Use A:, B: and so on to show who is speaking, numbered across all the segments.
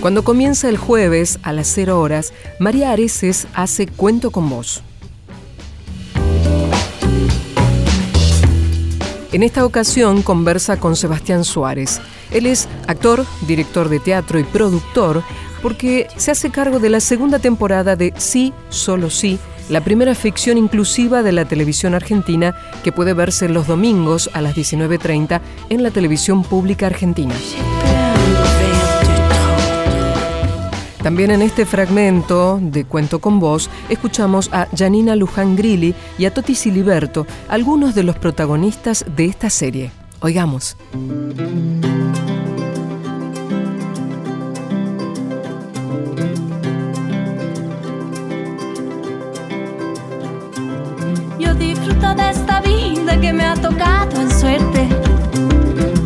A: Cuando comienza el jueves a las 0 horas, María Areces hace Cuento con vos. En esta ocasión conversa con Sebastián Suárez. Él es actor, director de teatro y productor porque se hace cargo de la segunda temporada de Sí, solo sí, la primera ficción inclusiva de la televisión argentina que puede verse los domingos a las 19.30 en la televisión pública argentina. También en este fragmento de Cuento con Vos escuchamos a Janina Luján Grilli y a Toti Siliberto, algunos de los protagonistas de esta serie. Oigamos.
B: Yo disfruto de esta vida que me ha tocado en suerte.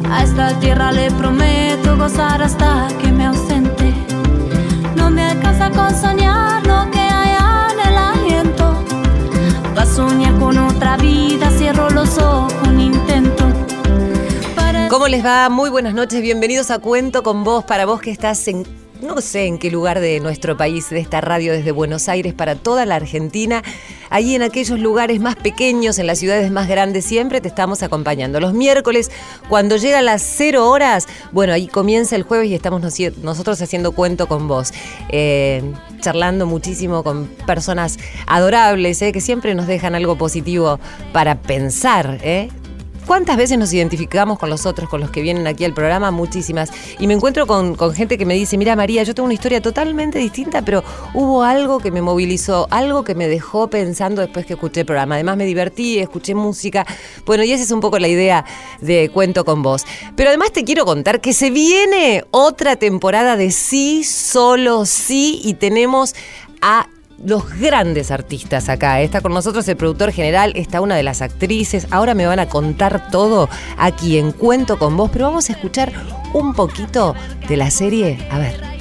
B: A esta tierra le prometo gozar hasta que me ausente. Me alcanza con soñar lo que hay en el aliento. Va a soñar con otra vida, cierro los ojos, un intento. Para
C: ¿Cómo les va? Muy buenas noches, bienvenidos a Cuento con vos, para vos que estás en, no sé en qué lugar de nuestro país, de esta radio desde Buenos Aires para toda la Argentina, ahí en aquellos lugares más pequeños, en las ciudades más grandes, siempre te estamos acompañando. Los miércoles, cuando llega las cero horas, bueno, ahí comienza el jueves y estamos nosotros haciendo Cuento con vos. Eh, charlando muchísimo con personas adorables, eh, que siempre nos dejan algo positivo para pensar, ¿eh? ¿Cuántas veces nos identificamos con los otros, con los que vienen aquí al programa? Muchísimas. Y me encuentro con, gente que me dice, mira María, yo tengo una historia totalmente distinta, pero hubo algo que me movilizó, algo que me dejó pensando después que escuché el programa. Además me divertí, escuché música. Bueno, y esa es un poco la idea de Cuento con vos. Pero además te quiero contar que se viene otra temporada de Sí, solo sí, y tenemos a los grandes artistas acá. Está con nosotros el productor general, está una de las actrices. Ahora me van a contar todo aquí en Cuento con vos, pero vamos a escuchar un poquito de la serie. A ver.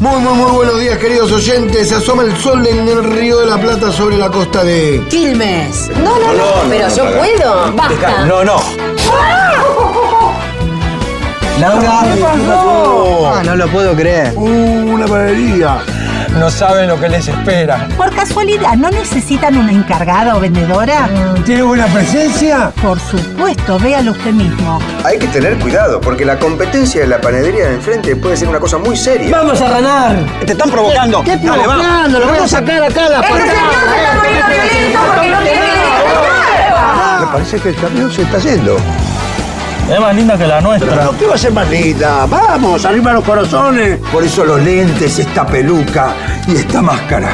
D: Muy, muy, muy buenos días, queridos oyentes. Se asoma el sol en el Río de la Plata sobre la costa de.
E: Quilmes. No, no, no, pero yo puedo. Basta.
F: No, no. Laura.
D: ¿Qué pasó?
F: Ah, no lo puedo creer.
D: Uh, una panadería.
F: No saben lo que les espera.
G: Por casualidad, ¿no necesitan una encargada o vendedora?
F: ¿Tiene buena presencia?
G: Por supuesto, véalo usted mismo.
H: Hay que tener cuidado, porque la competencia de la panadería de enfrente puede ser una cosa muy seria.
F: ¡Vamos a ganar! Te están provocando.
D: ¿Qué
F: Dale, vamos.
D: provocando? Lo voy a sacar acá a la Me parece que el camión se está yendo.
F: Es más linda que la nuestra.
D: Pero ¿qué va a ser más linda? Vamos, arriba los corazones.
H: Por eso los lentes, esta peluca y esta máscara.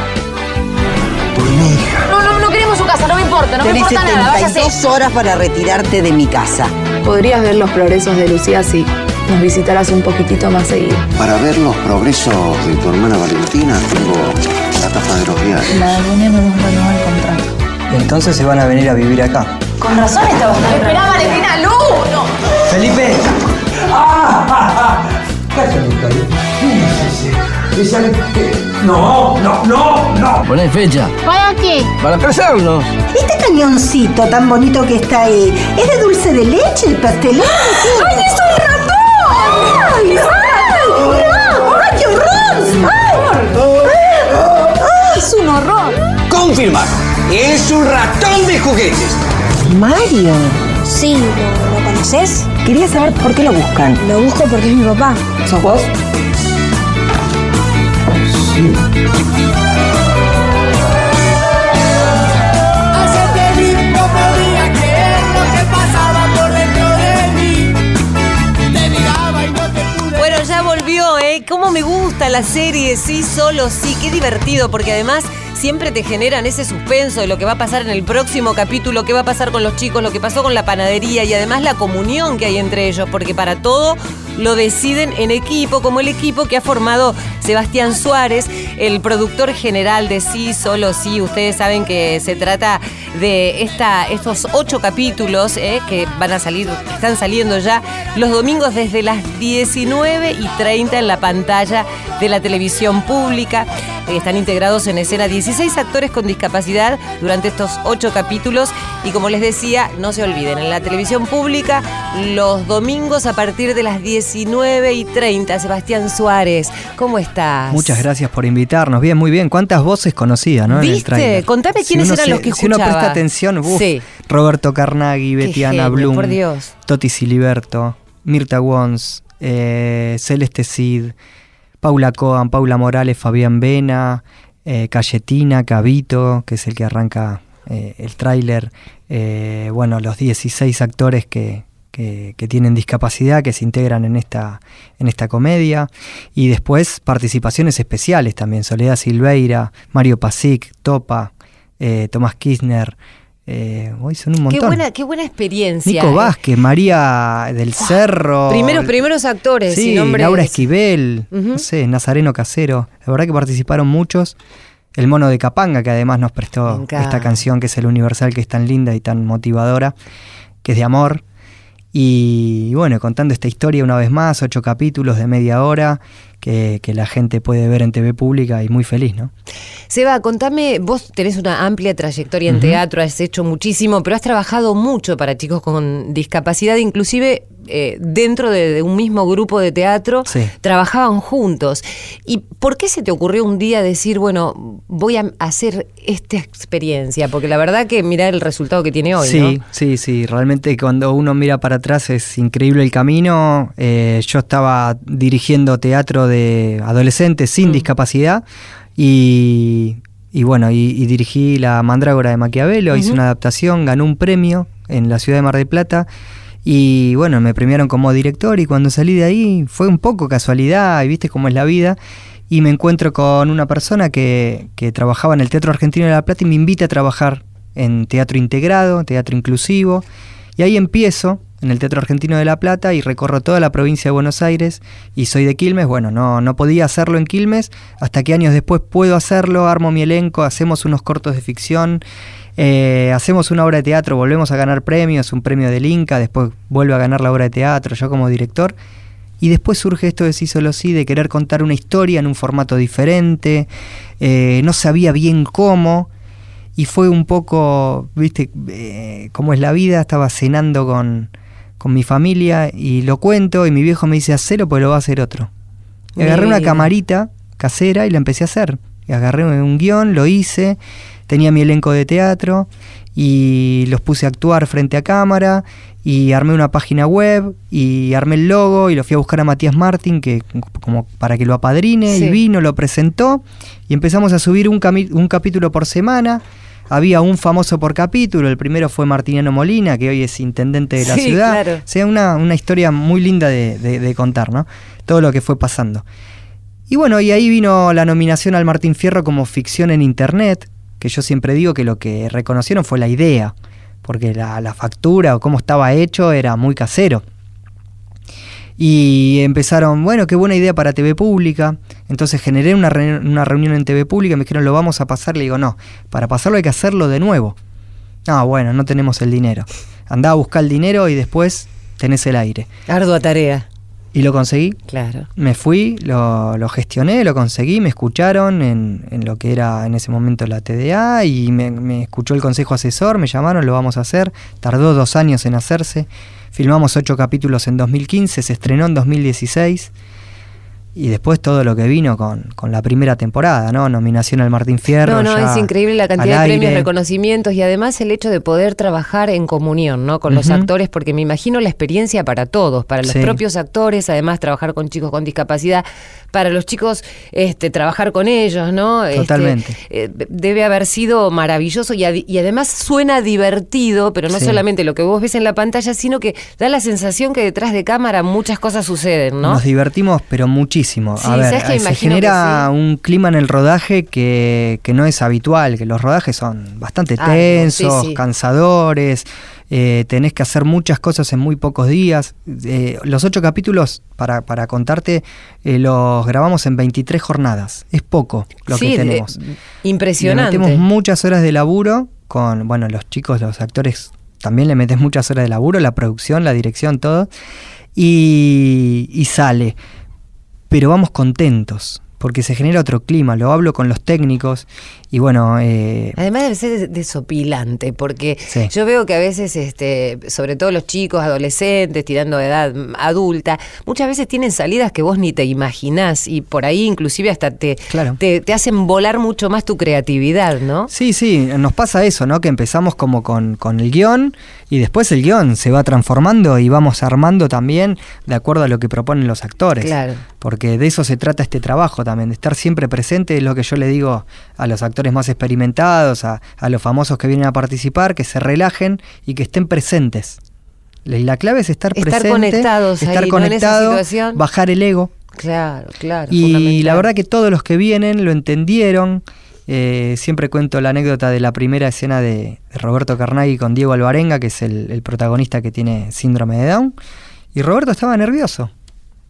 H: Por mi hija.
E: No, no, no queremos su casa, no me importa, no me
I: Tenés
E: importa nada, váyase.
I: 72 horas para retirarte de mi casa.
J: Podrías ver los progresos de Lucía si nos visitaras un poquitito más seguido.
K: Para ver los progresos de tu hermana Valentina, tengo la tapa de los diarios.
J: La reunión no nos renovó el contrato.
F: Entonces se van a venir a vivir acá.
E: Con razón estaba
J: Esperá, Valentina, Lu, no.
F: ¡Felipe!
D: No, no, no, no.
F: Poné fecha.
G: ¿Para qué?
F: Para casarnos.
G: Este cañoncito tan bonito que está ahí, ¿es de dulce de leche, el pastelón? ¡Ay, es un ratón! ¡Ay, ay! ¡Ay, qué horror! ¡Ay! ¡Es un horror!
F: Confirmar. Es un ratón de juguetes.
G: Mario,
E: Sí, ¿lo, lo conoces?
I: Quería saber por qué lo buscan.
E: Lo busco porque es mi papá.
I: ¿Sos vos?
C: Bueno, ya volvió, ¿eh? ¿Cómo me gusta la serie? Sí, solo sí. Qué divertido, porque además siempre te generan ese suspenso de lo que va a pasar en el próximo capítulo, qué va a pasar con los chicos, lo que pasó con la panadería y además la comunión que hay entre ellos, porque para todo lo deciden en equipo, como el equipo que ha formado Sebastián Suárez, el productor general de Sí, solo sí. Ustedes saben que se trata de estos ocho capítulos eh, que van a salir, están saliendo ya los domingos desde las 19 y 30 en la pantalla de la televisión pública. Están integrados en escena 16 actores con discapacidad durante estos ocho capítulos. Y como les decía, no se olviden, en la televisión pública, los domingos a partir de las 19 y 30. Sebastián Suárez, ¿cómo estás?
L: Muchas gracias por invitarnos. Bien, muy bien. ¿Cuántas voces conocía, no?
C: ¿Viste? Contame quiénes eran los que escuchaba.
L: Si uno presta atención, uf, Roberto Carnaghi, Betiana Blum, por Dios. Toti Siliberto, Mirta Wons, eh, Celeste Cid, Paula Coan, Paula Morales, Fabián Vena, eh, Cayetina, Cabito, que es el que arranca eh, el tráiler, eh, bueno, los 16 actores que, tienen discapacidad, que se integran en esta, en esta comedia, y después participaciones especiales también, Soledad Silveira, Mario Pasic, Topa, Tomás Kirchner, eh, hoy son un montón.
C: Qué buena, qué buena experiencia.
L: Nico Vázquez, María del Cerro.
C: Primeros, primeros actores.
L: Sí, Laura Esquivel, no sé, Nazareno Casero. La verdad que participaron muchos. El mono de Capanga, que además nos prestó esta canción, que es el Universal, que es tan linda y tan motivadora, que es de amor. Y bueno, contando esta historia una vez más, ocho capítulos de media hora que, la gente puede ver en TV pública y muy feliz, ¿no?
C: Seba, contame, vos tenés una amplia trayectoria en teatro, has hecho muchísimo, pero has trabajado mucho para chicos con discapacidad, inclusive eh, dentro de, un mismo grupo de teatro, trabajaban juntos. ¿Y por qué se te ocurrió un día decir, bueno, voy a hacer esta experiencia? Porque la verdad que mira el resultado que tiene hoy.
L: Sí, sí, sí. Realmente cuando uno mira para atrás es increíble el camino. Eh, yo estaba dirigiendo teatro de adolescentes sin mm. discapacidad y, bueno, y, dirigí La Mandrágora de Maquiavelo, hice una adaptación, ganó un premio en la ciudad de Mar del Plata y bueno, me premiaron como director y cuando salí de ahí fue un poco casualidad y viste cómo es la vida y me encuentro con una persona que, que trabajaba en el Teatro Argentino de La Plata y me invita a trabajar en teatro integrado, teatro inclusivo y ahí empiezo en el Teatro Argentino de La Plata y recorro toda la provincia de Buenos Aires y soy de Quilmes. Bueno, no, no podía hacerlo en Quilmes, hasta que años después puedo hacerlo, armo mi elenco, hacemos unos cortos de ficción, eh, hacemos una obra de teatro, volvemos a ganar premios, un premio del Inca, después vuelvo a ganar la obra de teatro, yo como director. Y después surge esto de Sí Solo Sí, de querer contar una historia en un formato diferente, eh, no sabía bien cómo, y fue un poco, viste, eh, cómo es la vida, estaba cenando con, con mi familia y lo cuento y mi viejo me dice, hacelo pues lo va a hacer otro. Y agarré una camarita casera y la empecé a hacer. Y agarré un guion, lo hice, tenía mi elenco de teatro y los puse a actuar frente a cámara y armé una página web y armé el logo y lo fui a buscar a Matías Martín que como para que lo apadrine y vino, lo presentó y empezamos a subir un, un capítulo por semana había un famoso por capítulo, el primero fue Martiniano Molina, que hoy es intendente de la ciudad. O sea, una, historia muy linda de, contar, ¿no? Todo lo que fue pasando. Y bueno, y ahí vino la nominación al Martín Fierro como ficción en Internet, que yo siempre digo que lo que reconocieron fue la idea, porque la, la factura o cómo estaba hecho era muy casero. Y empezaron, bueno, qué buena idea para TV Pública. Entonces generé una, una reunión en TV Pública, me dijeron, lo vamos a pasar. Le digo, no, para pasarlo hay que hacerlo de nuevo. Ah, bueno, no tenemos el dinero. Andá a buscar el dinero y después tenés el aire.
C: Ardua tarea.
L: Y lo conseguí.
C: Claro.
L: Me fui, lo, lo gestioné, lo conseguí, me escucharon en, en, lo que era en ese momento la TDA y me, me escuchó el consejo asesor, me llamaron, lo vamos a hacer. Tardó dos años en hacerse. Filmamos ocho capítulos en 2015, se estrenó en 2016 y después todo lo que vino con, con, la primera temporada, ¿no? Nominación al Martín Fierro.
C: No, no, es increíble la cantidad de premios, reconocimientos y además el hecho de poder trabajar en comunión, ¿no? Con los actores, porque me imagino la experiencia para todos, para los propios actores, además trabajar con chicos con discapacidad, para los chicos este, trabajar con ellos, ¿no?
L: Este, Totalmente.
C: Eh, debe haber sido maravilloso y, y, además suena divertido, pero no solamente lo que vos ves en la pantalla, sino que da la sensación que detrás de cámara muchas cosas suceden, ¿no?
L: Nos divertimos, pero muchísimo a ver, se genera un clima en el rodaje que, no es habitual, que los rodajes son bastante tensos, cansadores, eh, tenés que hacer muchas cosas en muy pocos días. Eh, los ocho capítulos, para, para contarte, eh, los grabamos en 23 jornadas. Es poco lo que tenemos.
C: impresionante.
L: tenemos muchas horas de laburo con, bueno, los chicos, los actores también le metes muchas horas de laburo, la producción, la dirección, todo. Y, y sale pero vamos contentos, porque se genera otro clima, lo hablo con los técnicos y bueno... Eh,
C: Además debe ser desopilante, porque
L: Sí.
C: yo veo que a veces, este, sobre todo los chicos, adolescentes, tirando de edad mm, adulta, muchas veces tienen salidas que vos ni te imaginás y por ahí inclusive hasta te, te, te hacen volar mucho más tu creatividad, ¿no?
L: Sí, sí, nos pasa eso, ¿no? Que empezamos como con, con el guion y después el guion se va transformando y vamos armando también de acuerdo a lo que proponen los actores.
C: Claro.
L: Porque de eso se trata este trabajo también, de estar siempre presente, es lo que yo le digo a los actores más experimentados, a, a los famosos que vienen a participar, que se relajen y que estén presentes. La clave es estar,
C: Estar
L: presente,
C: conectados
L: estar
C: ahí, ¿no?
L: conectado,
C: situación.
L: bajar el ego.
C: Claro, claro.
L: Y la verdad que todos los que vienen lo entendieron. Eh, siempre cuento la anécdota de la primera escena de, de Roberto Carnaghi con Diego Alvarenga, que es el, el protagonista que tiene síndrome de Down. Y Roberto estaba nervioso,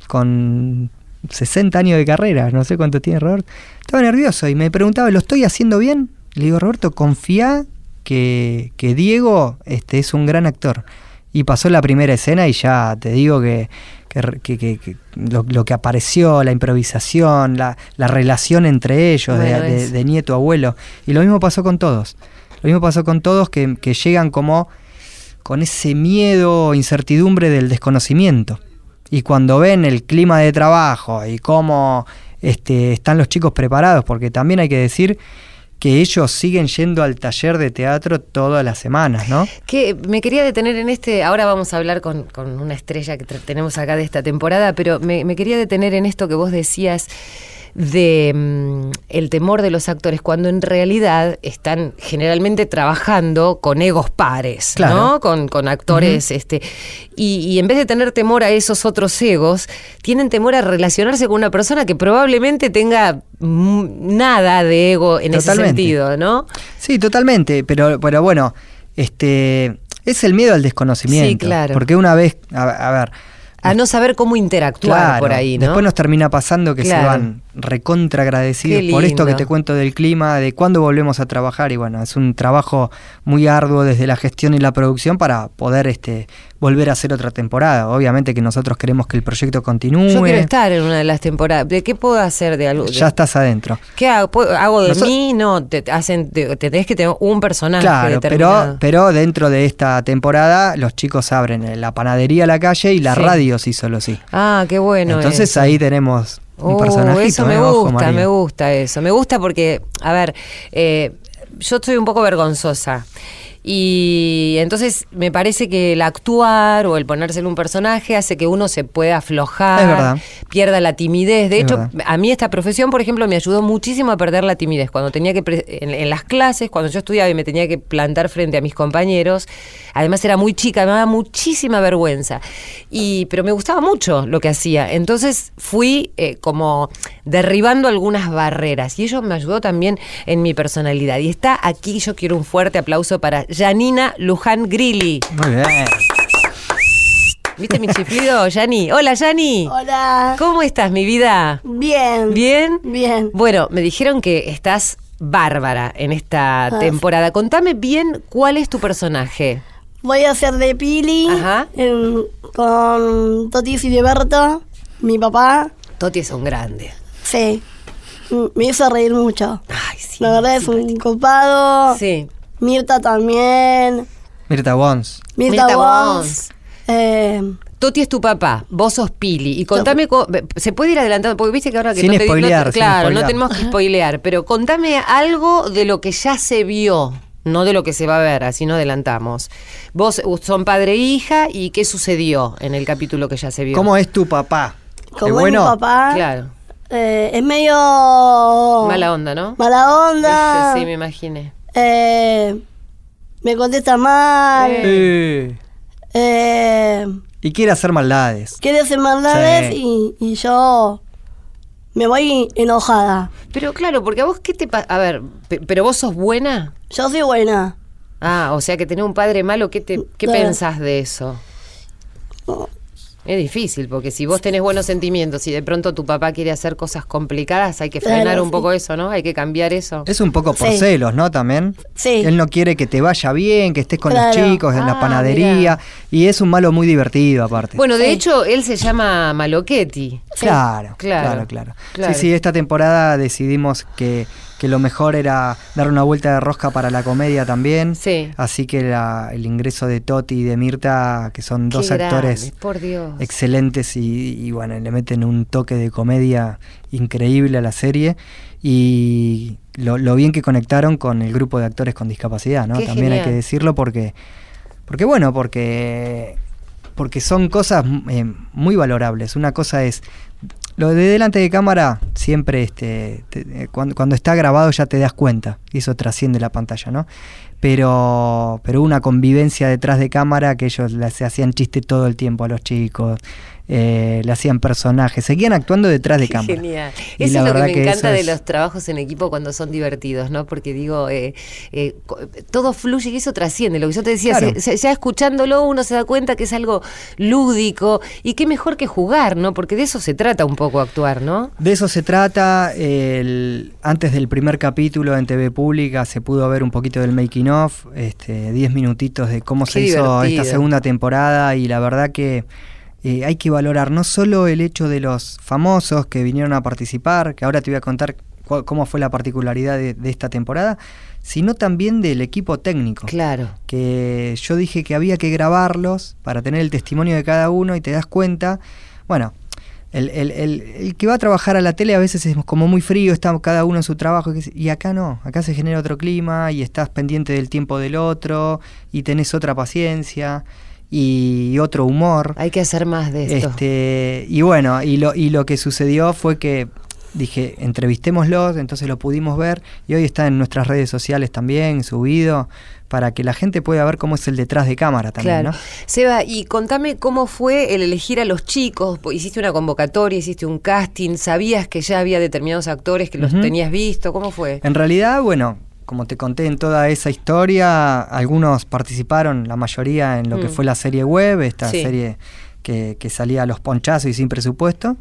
L: con 60 años de carrera, no sé cuánto tiene Roberto. Estaba nervioso y me preguntaba, ¿lo estoy haciendo bien? Le digo, Roberto, confía que, que Diego este, es un gran actor. Y pasó la primera escena y ya te digo que, que, que- que- que lo, lo que apareció, la improvisación, la, la relación entre ellos, de-
C: Bueno,
L: de, nieto abuelo. Y lo mismo pasó con todos. Lo mismo pasó con todos que, que llegan como con ese miedo, incertidumbre del desconocimiento. Y cuando ven el clima de trabajo y cómo este, están los chicos preparados, porque también hay que decir que ellos siguen yendo al taller de teatro todas las semanas, ¿no?
C: Que me quería detener en este, ahora vamos a hablar con, con una estrella que tenemos acá de esta temporada, pero me, me quería detener en esto que vos decías de mm, el temor de los actores, cuando en realidad están generalmente trabajando con egos pares,
L: Claro.
C: ¿no? Con, con actores, este, y, y en vez de tener temor a esos otros egos, tienen temor a relacionarse con una persona que probablemente tenga mm, nada de ego en ese sentido, ¿no?
L: Sí, totalmente, pero, pero bueno, este es el miedo al desconocimiento.
C: Sí, claro.
L: Porque una vez, a, a ver,
C: A no saber cómo interactuar
L: Claro,
C: por ahí, ¿no?
L: Después nos termina pasando que se van recontra agradecidos por esto que te cuento del clima, de cuándo volvemos a trabajar y bueno, es un trabajo muy arduo desde la gestión y la producción para poder este volver a hacer otra temporada. Obviamente que nosotros queremos que el proyecto continúe.
C: Yo quiero estar en una de las temporadas. ¿De qué puedo hacer de algo?
L: Ya estás adentro.
C: ¿Qué hago? ¿Puedo- ¿Hago de mí? No, te hacen, te, te tenés que tener un personaje
L: Claro, pero,
C: determinado.
L: pero dentro de esta temporada los chicos abren la panadería a la calle y la
C: Sí.
L: radio sí solo sí.
C: Ah, qué bueno.
L: Entonces
C: eso.
L: ahí tenemos un
C: Oh,
L: personajito.
C: eso me
L: ¿eh? Ojo,
C: gusta, me gusta eso. Me gusta porque, a ver, eh, yo estoy un poco vergonzosa. Y entonces me parece que el actuar o el ponerse en un personaje hace que uno se pueda aflojar, pierda la timidez. De
L: Es
C: hecho,
L: verdad.
C: a mí esta profesión, por ejemplo, me ayudó muchísimo a perder la timidez. Cuando tenía que, en, en las clases, cuando yo estudiaba y me tenía que plantar frente a mis compañeros, además era muy chica, me daba muchísima vergüenza. Y, pero me gustaba mucho lo que hacía. Entonces fui eh, como derribando algunas barreras y ello me ayudó también en mi personalidad. Y está aquí, yo quiero un fuerte aplauso para Janina Luján Grilli.
L: Muy bien.
C: ¿Viste mi chiflido, Yani? Hola, Yani.
M: Hola.
C: ¿Cómo estás, mi vida?
M: Bien.
C: ¿Bien?
M: Bien.
C: Bueno, me dijeron que estás bárbara en esta
M: Ah.
C: temporada. Contame bien cuál es tu personaje.
M: Voy a hacer de Pili en- con Toti Filiberto, mi papá.
C: Toti es un grande.
M: Sí. Me hizo reír mucho. La verdad es un copado.
C: Sí.
M: Mirta también.
L: Mirta Wons.
M: Mirta,
C: Mirta
M: Wons. Eh,
C: Toti es tu papá, vos sos Pili. Y contame, co- se puede ir adelantando, porque viste que ahora que
L: Sin
C: no te- no
L: spoilear, sin
C: claro, no tenemos que spoilear, pero contame algo de lo que ya se vio, no de lo que se va a ver, así no adelantamos. Vos son padre e hija, ¿y qué sucedió en el capítulo que ya se vio?
L: ¿Cómo es tu papá? ¿Es
M: como es mi
L: bueno?
M: papá.
C: Claro.
M: eh, es medio.
C: Mala onda, ¿no?
M: Mala onda.
C: Sí, me imaginé.
M: Eh, me contesta mal.
L: Eh,
M: Eh,
L: y quiere hacer maldades.
M: quiere hacer maldades y, y yo me voy enojada.
C: Pero claro, porque a vos, ¿qué te pasa? A ver, pe- pero vos sos buena.
M: Yo soy buena.
C: Ah, o sea que tener un padre malo, ¿qué, te, qué
M: Claro.
C: pensás de eso? Es difícil, porque si vos tenés buenos sentimientos y de pronto tu papá quiere hacer cosas complicadas, hay que
M: Claro,
C: frenar un
M: sí.
C: poco eso, ¿no? Hay que cambiar eso.
L: Es un poco por
M: Sí.
L: celos, ¿no? También.
M: Sí.
L: Él no quiere que te vaya bien, que estés con los chicos en la
C: Ah,
L: panadería.
C: mirá.
L: Y es un malo muy divertido, aparte.
C: Bueno, de
M: Sí.
C: hecho, él se llama Malochetti.
L: Claro,
C: claro,
L: claro, claro. Sí, sí, esta temporada decidimos que, que lo mejor era dar una vuelta de rosca para la comedia también.
C: Sí.
L: Así que la- el ingreso de Toti y de Mirta, que son dos actores
C: por Dios.
L: excelentes y, y, bueno, le meten un toque de comedia increíble a la serie y lo, lo bien que conectaron con el grupo de actores con discapacidad, ¿no?
C: Qué
L: También hay que decirlo porque, porque bueno, porque, porque son cosas eh, muy valorables. Una cosa es lo de delante de cámara siempre este te- eh, cuando, cuando está grabado ya te das cuenta y eso trasciende la pantalla, ¿no? Pero pero una convivencia detrás de cámara que ellos se hacían chiste todo el tiempo a los chicos, eh, le hacían personajes, seguían actuando detrás de
C: Qué
L: cámara.
C: Genial.
L: Y
C: Eso
L: la
C: es lo que me
L: que
C: encanta de
L: es-
C: los trabajos en equipo cuando son divertidos, ¿no? Porque digo, eh, eh, todo fluye y eso trasciende. Lo que yo te decía,
L: Claro.
C: se- se- ya escuchándolo uno se da cuenta que es algo lúdico y qué mejor que jugar, ¿no? Porque de eso se trata un poco actuar, ¿no?
L: De eso se trata. el- antes del primer capítulo en TV Pública se pudo ver un poquito del making of, este, 10 minutitos de cómo se hizo esta segunda temporada y la verdad que eh, hay que valorar no solo el hecho de los famosos que vinieron a participar, que ahora te voy a contar cómo fue la particularidad de, de esta temporada, sino también del equipo técnico.
C: Claro.
L: Que yo dije que había que grabarlos para tener el testimonio de cada uno y te das cuenta, bueno, el, el- el- el que va a trabajar a la tele a veces es como muy frío, está cada uno en su trabajo, y acá no, acá se genera otro clima y estás pendiente del tiempo del otro y tenés otra paciencia y otro humor.
C: Hay que hacer más de esto.
L: Este, y bueno, y lo, y lo que sucedió fue que dije, entrevistémoslos, entonces lo pudimos ver y hoy está en nuestras redes sociales también subido para que la gente pueda ver cómo es el detrás de cámara también,
C: Claro.
L: ¿no?
C: Seba, y contame cómo fue el elegir a los chicos. Hiciste una convocatoria, hiciste un casting, sabías que ya había determinados actores que los tenías visto, ¿cómo fue?
L: En realidad, bueno, como te conté en toda esa historia, algunos participaron, la mayoría en lo que
C: Mm.
L: fue la serie web, esta
C: Sí.
L: serie que, que salía a los ponchazos y sin presupuesto.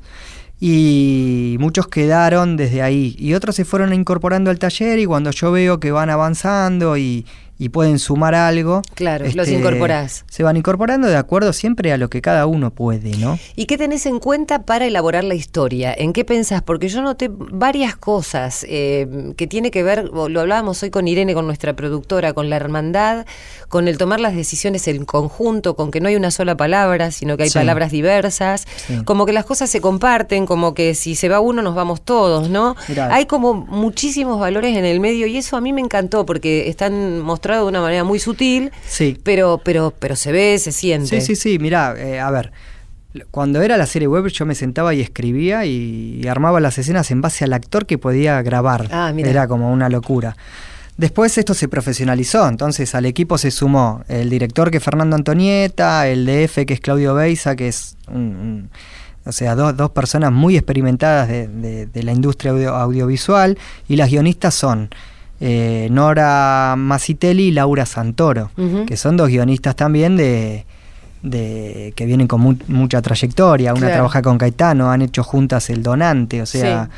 L: Y muchos quedaron desde ahí. Y otros se fueron incorporando al taller y cuando yo veo que van avanzando y, y pueden sumar algo. este,
C: Claro, los incorporás.
L: Se van incorporando de acuerdo siempre a lo que cada uno puede, ¿no?
C: ¿Y qué tenés en cuenta para elaborar la historia? ¿En qué pensás? Porque yo noté varias cosas eh, que tiene que ver, lo hablábamos hoy con Irene, con nuestra productora, con la hermandad, con el tomar las decisiones en conjunto, con que no hay una sola palabra, sino que hay
L: Sí.
C: palabras diversas,
L: Sí.
C: como que las cosas se comparten, como que si se va uno nos vamos todos, ¿no?
L: Mirá.
C: Hay como muchísimos valores en el medio y eso a mí me encantó porque están de una manera muy sutil,
L: Sí.
C: pero, pero, pero se ve, se siente.
L: Sí, sí, sí, mirá, eh, a ver, cuando era la serie web yo me sentaba y escribía y, y armaba las escenas en base al actor que podía grabar.
C: Ah.
L: Era como una locura. Después esto se profesionalizó, entonces al equipo se sumó el director que es Fernando Antonieta, el DF que es Claudio Beisa, que es un, un- o sea, dos, dos personas muy experimentadas de, de- de la industria audio- audiovisual, y las guionistas son eh, Nora Masitelli y Laura Santoro, que son dos guionistas también de, de que vienen con mu- mucha trayectoria. Una
C: Claro.
L: trabaja con Caetano, han hecho juntas El Donante, o sea,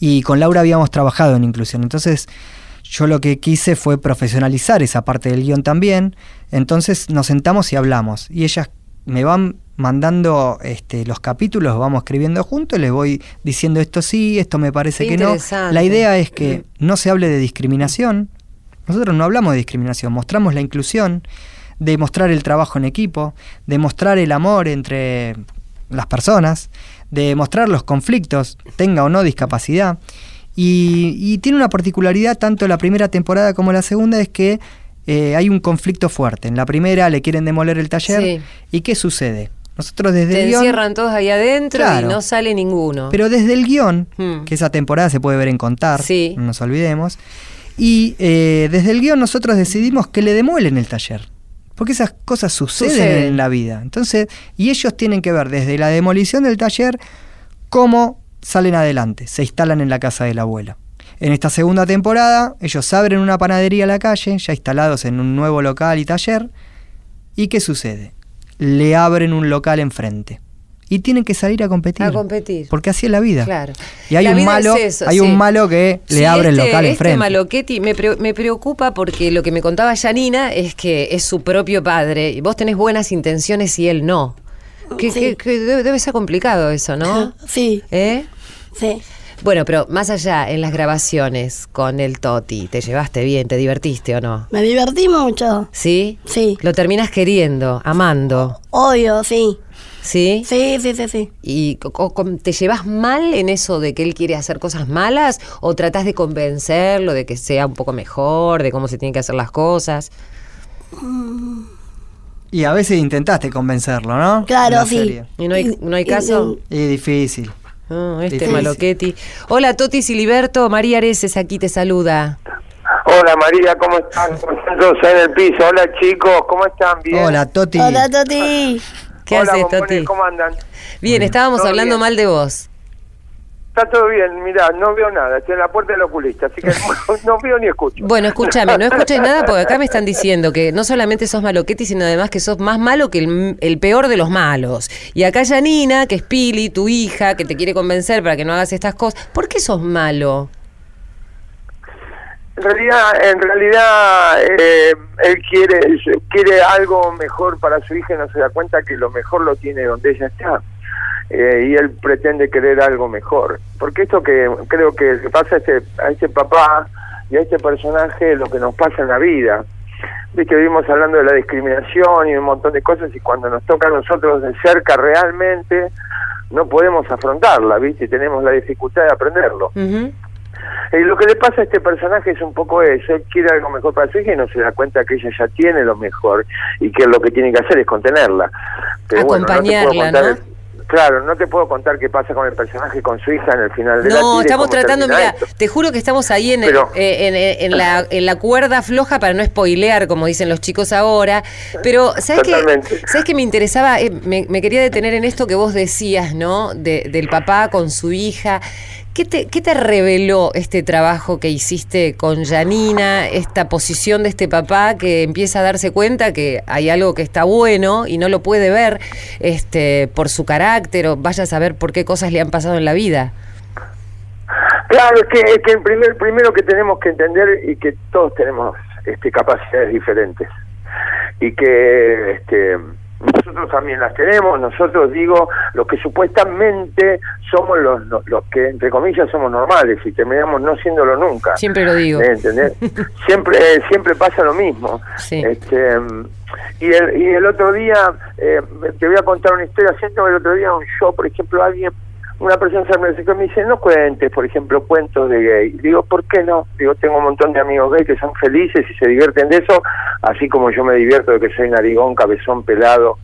L: y con Laura habíamos trabajado en inclusión. Entonces, yo lo que quise fue profesionalizar esa parte del guion también. Entonces nos sentamos y hablamos. Y ellas me van mandando este, los capítulos, vamos escribiendo juntos, les voy diciendo esto sí, esto me parece
C: Qué
L: que no. La idea es que no se hable de discriminación. Nosotros no hablamos de discriminación, mostramos la inclusión, de mostrar el trabajo en equipo, de mostrar el amor entre las personas, de mostrar los conflictos, tenga o no discapacidad. Y, y tiene una particularidad tanto la primera temporada como la segunda, es que eh, hay un conflicto fuerte. En la primera le quieren demoler el taller.
C: Sí.
L: ¿Y qué sucede? Nosotros desde
C: Te
L: el guión-
C: encierran todos ahí adentro
L: Claro.
C: y no sale ninguno.
L: pero desde el guion,
C: Hmm.
L: que esa temporada se puede ver en Contar,
C: Sí.
L: no nos olvidemos, y eh, desde el guion nosotros decidimos que le demuelen el taller. Porque esas cosas suceden,
C: Suceden.
L: en la vida. Entonces, y ellos tienen que ver desde la demolición del taller cómo salen adelante, se instalan en la casa del abuelo. En esta segunda temporada, ellos abren una panadería a la calle, ya instalados en un nuevo local y taller. ¿Y qué sucede? Le abren un local enfrente. y tienen que salir a competir.
C: A competir.
L: Porque así es la vida.
C: Claro.
L: Y hay
C: La
L: un malo,
C: es eso,
L: hay
C: sí.
L: un malo que le
C: Sí,
L: abre el
C: este-
L: local
C: este
L: enfrente.
C: Maloquetti me, pre- me preocupa porque lo que me contaba Janina es que es su propio padre y vos tenés buenas intenciones y él no. Que, que- que debe, debe ser complicado eso, ¿no?
M: Sí.
C: ¿Eh?
M: Sí.
C: Bueno, pero más allá, en las grabaciones con el Toti, ¿te llevaste bien? ¿Te divertiste o no?
M: Me divertí mucho.
C: ¿Sí?
M: Sí.
C: Lo terminas queriendo, amando,
M: Obvio, sí.
C: ¿sí?
M: Sí, sí, sí, sí.
C: ¿Y te llevas mal en eso de que él quiere hacer cosas malas o tratás de convencerlo de que sea un poco mejor, de cómo se tienen que hacer las cosas?
L: Y a veces intentaste convencerlo, ¿no?
M: Claro, sí.
L: serie.
C: ¿Y no hay, no hay
M: Y-
C: caso?
L: Y difícil.
C: Ah, este
L: Difícil.
C: Maloquetti. Hola, Toti Siliberto. María Areces aquí te saluda.
N: Hola María, ¿cómo están? Contentos en el piso. Hola chicos, ¿cómo están? ¿Bien?
L: Hola, Toti.
M: Hola, Toti.
C: ¿Qué
N: Hola,
C: haces, Toti?
N: ¿Cómo andan?
C: Bien, estábamos hablando
N: bien.
C: mal de vos.
N: Está todo bien, mirá, no veo nada. Estoy en la puerta del oculista, así que no, no veo ni escucho.
C: Bueno, escúchame, no escuches nada porque acá me están diciendo que no solamente sos maloquetti, sino además que sos más malo que el, el peor de los malos. Y acá Janina, que es Pili, tu hija, que te quiere convencer para que no hagas estas cosas. ¿Por qué sos malo?
N: En realidad, en realidad eh, él quiere quiere algo mejor para su hija y no se da cuenta que lo mejor lo tiene donde ella está. Eh, y él pretende querer algo mejor. Porque esto que creo que le pasa a este, a este papá y a este personaje es lo que nos pasa en la vida. Viste, vivimos hablando de la discriminación y un montón de cosas y cuando nos toca a nosotros de cerca realmente no podemos afrontarla, ¿viste? Y tenemos la dificultad de aprenderlo. Y lo que le pasa a este personaje es un poco eso, él quiere algo mejor para su hija y no se da cuenta que ella ya tiene lo mejor y que lo que tiene que hacer es contenerla. Pero bueno, no te puedo
C: Acompañarla,
N: contar-
C: ¿no?
N: Claro, no te puedo contar qué pasa con el personaje con su hija en el final de la
C: No,
N: tira y
C: estamos tratando, mira, te juro que estamos ahí en,
N: Pero-
C: eh, en, eh, en la, en la cuerda floja para no spoilear, como dicen los chicos ahora. Pero, ¿sabes qué? ¿Sabes qué me interesaba? Eh, me, me quería detener en esto que vos decías, ¿no? De- del papá con su hija. ¿Qué te, ¿Qué te reveló este trabajo que hiciste con Janina, esta posición de este papá que empieza a darse cuenta que hay algo que está bueno y no lo puede ver este, por su carácter o vaya a saber por qué cosas le han pasado en la vida?
N: Claro, es que, es que el primer, primero que tenemos que entender y que todos tenemos este, capacidades diferentes y que este, nosotros también las tenemos, nosotros digo, los que supuestamente somos los, los, los que entre comillas somos normales y terminamos no siéndolo nunca.
C: Siempre lo digo.
N: Siempre eh, siempre pasa lo mismo. Este, y, el, y el otro día, eh, te voy a contar una historia, siento el otro día un show, por ejemplo, alguien, una persona y me dice, no cuentes, por ejemplo, cuentos de gay. Digo, ¿por qué no? Digo, tengo un montón de amigos gay que son felices y se divierten de eso, así como yo me divierto de que soy narigón, cabezón, pelado,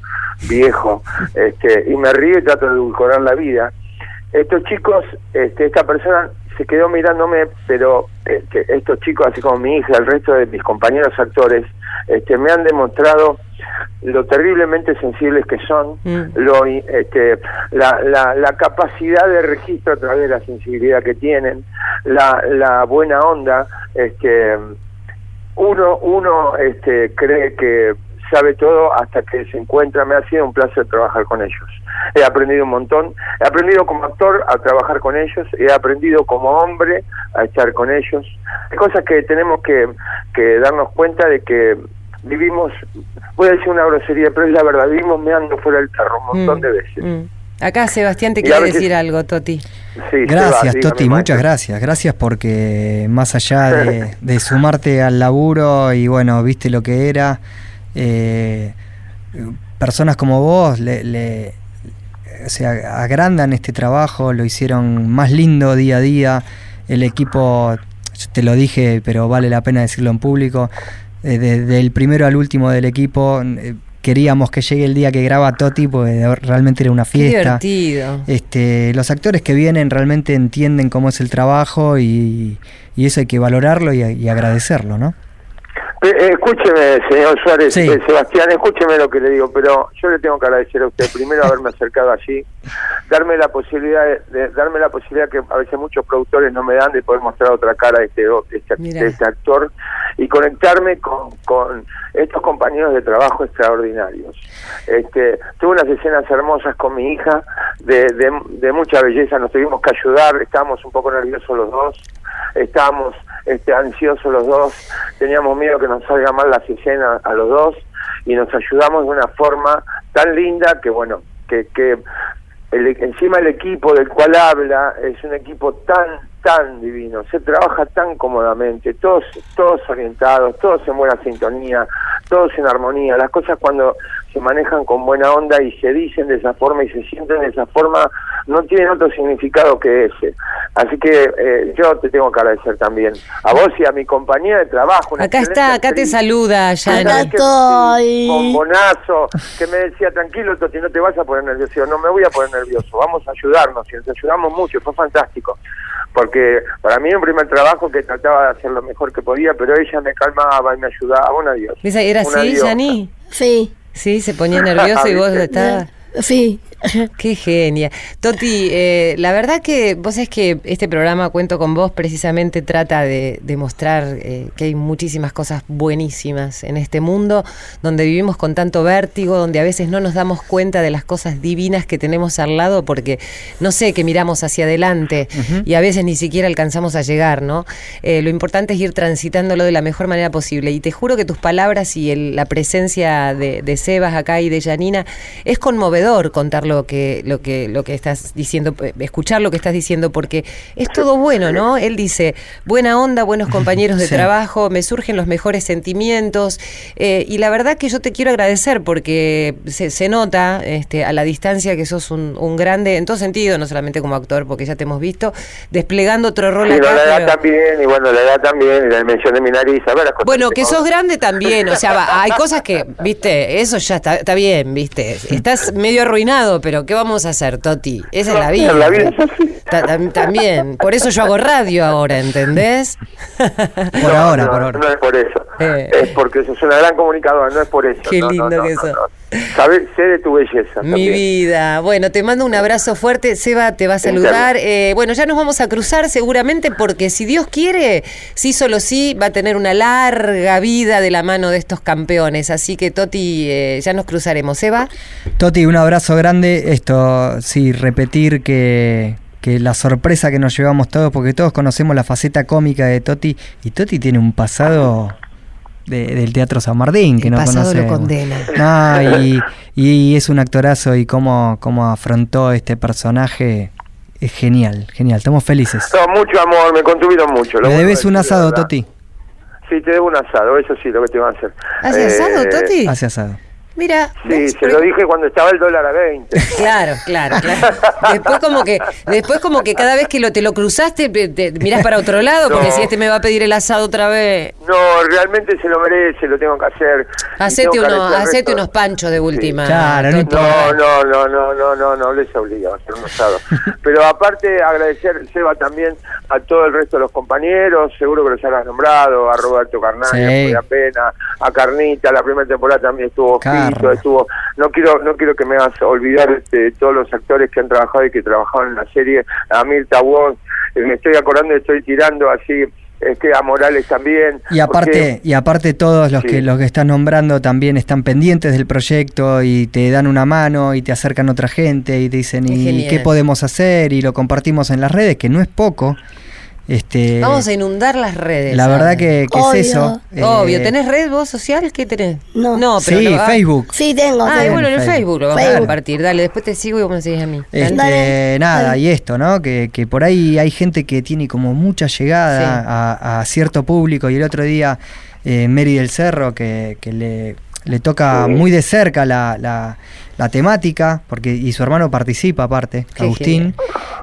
N: viejo, este, y me río y trato de edulcorar la vida. Estos chicos, este, esta persona se quedó mirándome, pero este, estos chicos, así como mi hija, el resto de mis compañeros actores, este, me han demostrado lo terriblemente sensibles que son, lo, este, la, la, la capacidad de registro a través de la sensibilidad que tienen, la, la buena onda, este, uno, uno este, cree que sabe todo hasta que se encuentra, me ha sido un placer trabajar con ellos. He aprendido un montón, he aprendido como actor a trabajar con ellos, he aprendido como hombre a estar con ellos. Hay cosas que tenemos que, que darnos cuenta de que vivimos, voy a decir una grosería, pero es la verdad, vivimos meando fuera del carro un montón
C: Mm,
N: de veces.
C: mm. Acá Sebastián te quiere
N: veces-
C: decir algo, Toti.
N: Sí,
L: Gracias,
N: Seba,
L: Toti, muchas gracias. Gracias porque más allá de, de sumarte al laburo y bueno, viste lo que era, eh, personas como vos le, sea, agrandan este trabajo, lo hicieron más lindo día a día. El equipo, te lo dije, pero vale la pena decirlo en público, eh, de- del primero al último del equipo. eh, Queríamos que llegue el día que graba Toti, porque realmente era una
C: Qué
L: fiesta.
C: divertido.
L: Este, los actores que vienen realmente entienden cómo es el trabajo y, y eso hay que valorarlo y, y agradecerlo, ¿no?
N: Eh, escúcheme, señor Suárez, eh, Sebastián, escúcheme lo que le digo, pero yo le tengo que agradecer a usted primero haberme acercado allí, darme la posibilidad de, darme la posibilidad que a veces muchos productores no me dan de poder mostrar otra cara de este, este, este actor y conectarme con, con estos compañeros de trabajo extraordinarios. Este, tuve unas escenas hermosas con mi hija, de, de, de mucha belleza, nos tuvimos que ayudar, estábamos un poco nerviosos los dos, estábamos este, ansiosos los dos, teníamos miedo que nos salga mal las escenas a los dos y nos ayudamos de una forma tan linda que bueno, que, que encima el equipo del cual habla es un equipo tan tan divino, se trabaja tan cómodamente, todos todos orientados, todos en buena sintonía, todos en armonía. Las cosas cuando se manejan con buena onda y se dicen de esa forma y se sienten de esa forma, no tienen otro significado que ese. Así que eh, yo te tengo que agradecer también a vos y a mi compañía de trabajo.
C: Acá está, acá te saluda, ya
M: Acá estoy.
N: Bombonazo, que me decía, tranquilo, Toti, no te vas a poner nervioso. no me voy a poner nervioso, vamos a ayudarnos. Y nos ayudamos mucho, fue fantástico porque para mí un primer trabajo que trataba de hacer lo mejor que podía, pero ella me calmaba y me ayudaba, un adiós.
C: ¿Era así, Yani?
M: Sí.
C: Sí, se ponía nervioso y vos estabas...
M: Sí.
C: Qué genia. Toti, eh, la verdad que vos es que este programa Cuento con vos precisamente trata de demostrar eh, que hay muchísimas cosas buenísimas en este mundo donde vivimos con tanto vértigo, donde a veces no nos damos cuenta de las cosas divinas que tenemos al lado porque no sé, que miramos hacia adelante y a veces ni siquiera alcanzamos a llegar, ¿no? Eh, lo importante es ir transitándolo de la mejor manera posible y te juro que tus palabras y la presencia de, de Sebas acá y de Janina es conmovedor contar lo que, lo que, lo que estás diciendo, eh, escuchar lo que estás diciendo, porque es todo bueno, ¿no? Él dice, buena onda, buenos compañeros de trabajo, me surgen los mejores sentimientos, eh, y la verdad que yo te quiero agradecer porque se, nota este, a la distancia que sos un, grande, en todo sentido, no solamente como actor, porque ya te hemos visto, desplegando otro rol
N: acá. la edad también, y bueno, la edad también, y la dimensión de mi nariz, a ver las cosas
C: Bueno, que, sos grande también, o sea, hay cosas que, viste, eso ya está, está bien, viste, estás medio arruinado, pero ¿qué vamos a hacer, Toti? Esa es la vida.
N: La vida es
C: También. Por eso yo hago radio ahora, ¿entendés?
L: por ahora, por ahora.
N: No es por eso. Eh. Es porque sos una gran comunicadora, no es por eso.
C: Qué lindo que sos.
N: Sabes, sé de tu belleza.
C: Mi vida. Bueno, te mando un abrazo fuerte. Seba te va a saludar. Eh, bueno, ya nos vamos a cruzar seguramente porque si Dios quiere, sí solo sí, va a tener una larga vida de la mano de estos campeones. Así que Toti, eh, ya nos cruzaremos. Seba.
L: Toti, un abrazo grande. Esto, sí, repetir que que la sorpresa que nos llevamos todos, porque todos conocemos la faceta cómica de Toti, y Toti tiene un pasado del Teatro San Martín, que no pasado
C: lo condena.
L: y, es un actorazo y cómo, cómo afrontó este personaje es genial, genial. Estamos felices.
N: mucho amor, me contuvieron mucho.
L: ¿Le debes un asado, Toti?
N: Sí, te debo un asado, eso sí, lo que te van a hacer.
C: ¿Hace asado, eh, Toti?
L: Hace asado.
C: Mira.
N: Sí, se lo dije cuando estaba el dólar a 20.
C: Claro, claro, claro. Después como que, después como que cada vez que lo, te lo cruzaste, te, mirás para otro lado, porque si este me va a pedir el asado otra vez.
N: No, realmente se lo merece, lo tengo que hacer.
C: Hacete, unos, hacete unos panchos de última.
L: Claro, no,
N: no, no, no, no, no, no, les obliga a hacer un asado. Pero aparte agradecer, Seba, también a todo el resto de los compañeros, seguro que los habrás nombrado, a Roberto Carnal, a Pena, a Carnita, la primera temporada también estuvo estuvo, no quiero, no quiero que me hagas olvidar este, todos los actores que han trabajado y que trabajaron en la serie, a Mirta Wong, eh, me estoy acordando, estoy tirando así este, a Morales también.
L: Y aparte, y aparte todos los que los que están nombrando también están pendientes del proyecto y te dan una mano y te acercan otra gente y te dicen y qué podemos hacer y lo compartimos en las redes, que no es poco. Este,
C: Vamos a inundar las redes.
L: La verdad que, es eso.
C: Obvio. Eh, ¿Tenés red vos social? ¿Qué tenés?
M: No.
C: no
L: pero sí, Facebook.
M: Sí, tengo.
C: Ah, bueno, en el Facebook lo vamos a compartir. Dale, después te sigo y vos me seguís a mí.
L: Este, nada, y esto, ¿no? Que, que, por ahí hay gente que tiene como mucha llegada a, cierto público. Y el otro día, eh, Mary del Cerro, que, que le, le toca muy de cerca la, la la temática, porque y su hermano participa aparte, Agustín,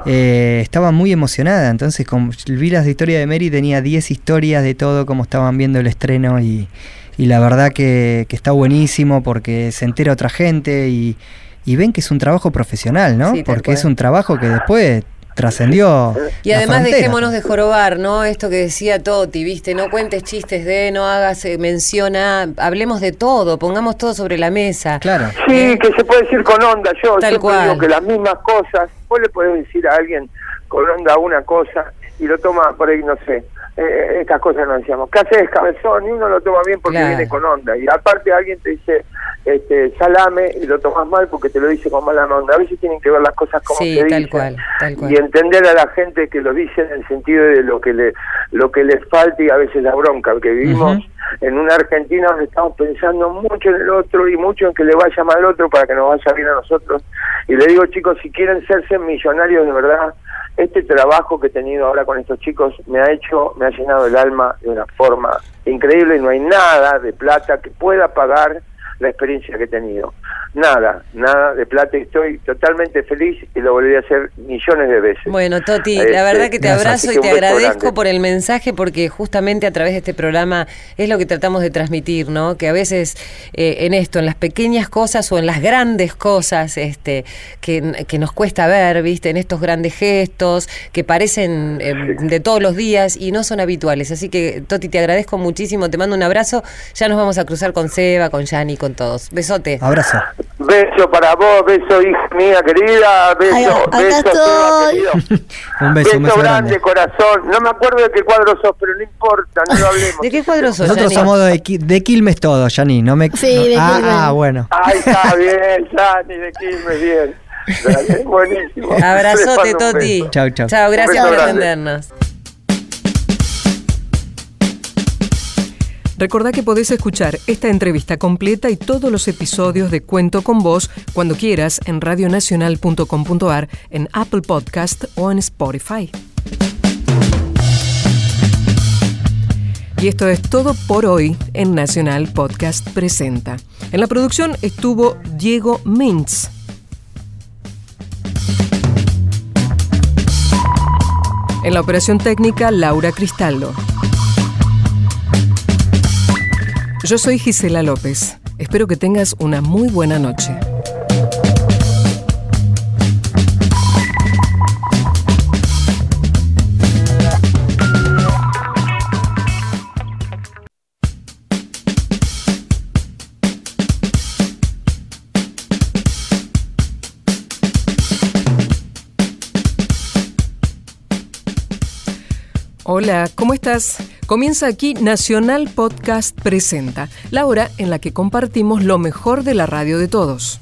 L: eh, estaba muy emocionada. Entonces, como vi las historias de Mary, tenía 10 historias de todo, cómo estaban viendo el estreno y, y la verdad que, que, está buenísimo porque se entera otra gente y, y, ven que es un trabajo profesional, ¿no? porque es un trabajo que después trascendió.
C: Y además dejémonos de jorobar, ¿no? Esto que decía Toti, ¿viste? No cuentes chistes de, no hagas eh, mención a, hablemos de todo, pongamos todo sobre la mesa.
L: Claro.
N: Sí, que se puede decir con onda. Yo Tal siempre digo que las mismas cosas, vos le podés decir a alguien con onda una cosa y lo toma por ahí, no sé, eh, estas cosas no decíamos. ¿Qué haces, cabezón? Y uno lo toma bien porque viene con onda. Y aparte alguien te dice este, salame y lo tomas mal porque te lo dice con mala onda. A veces tienen que ver las cosas como se dicen. Y entender a la gente que lo dice en el sentido de lo que le lo que les falta y a veces la bronca. Porque vivimos en una Argentina donde estamos pensando mucho en el otro y mucho en que le vaya mal al otro para que nos vaya bien a nosotros. Y le digo, chicos, si quieren serse millonarios de verdad, este trabajo que he tenido ahora con estos chicos me ha hecho, me ha llenado el alma de una forma increíble y no hay nada de plata que pueda pagar la experiencia que he tenido nada, nada de plata. Estoy totalmente feliz y lo volvería a hacer millones de veces.
C: Bueno, Toti, la este, verdad que te abrazo y te agradezco por el mensaje porque justamente a través de este programa es lo que tratamos de transmitir, ¿no? Que a veces eh, en esto, en las pequeñas cosas o en las grandes cosas este, que, que nos cuesta ver, ¿viste? En estos grandes gestos que parecen eh, de todos los días y no son habituales. Así que, Toti, te agradezco muchísimo, te mando un abrazo. Ya nos vamos a cruzar con Seba, con Yani, con todos. Besote.
L: Abrazo.
N: Beso para vos, beso hija mía querida, beso, beso querido.
L: un beso,
N: beso, grande, corazón. No me acuerdo de qué cuadro sos, pero no importa, no lo hablemos.
C: ¿De qué cuadro sos?
L: Nosotros somos de, de, Quilmes todos, Yani. No me,
M: sí, de
L: ah, Quilmes. Ah, bueno.
N: Ahí está bien, Yani, de Quilmes, bien. Buenísimo.
C: Abrazote, Toti.
L: Chao, chao.
C: Chao, gracias por atendernos.
A: Recordá que podés escuchar esta entrevista completa y todos los episodios de Cuento con Vos cuando quieras en radionacional.com.ar, en Apple Podcast o en Spotify. Y esto es todo por hoy en Nacional Podcast Presenta. En la producción estuvo Diego Mintz. En la operación técnica, Laura Cristaldo. Yo soy Gisela López. Espero que tengas una muy buena noche. Hola, ¿cómo estás? Comienza aquí Nacional Podcast Presenta, la hora en la que compartimos lo mejor de la radio de todos.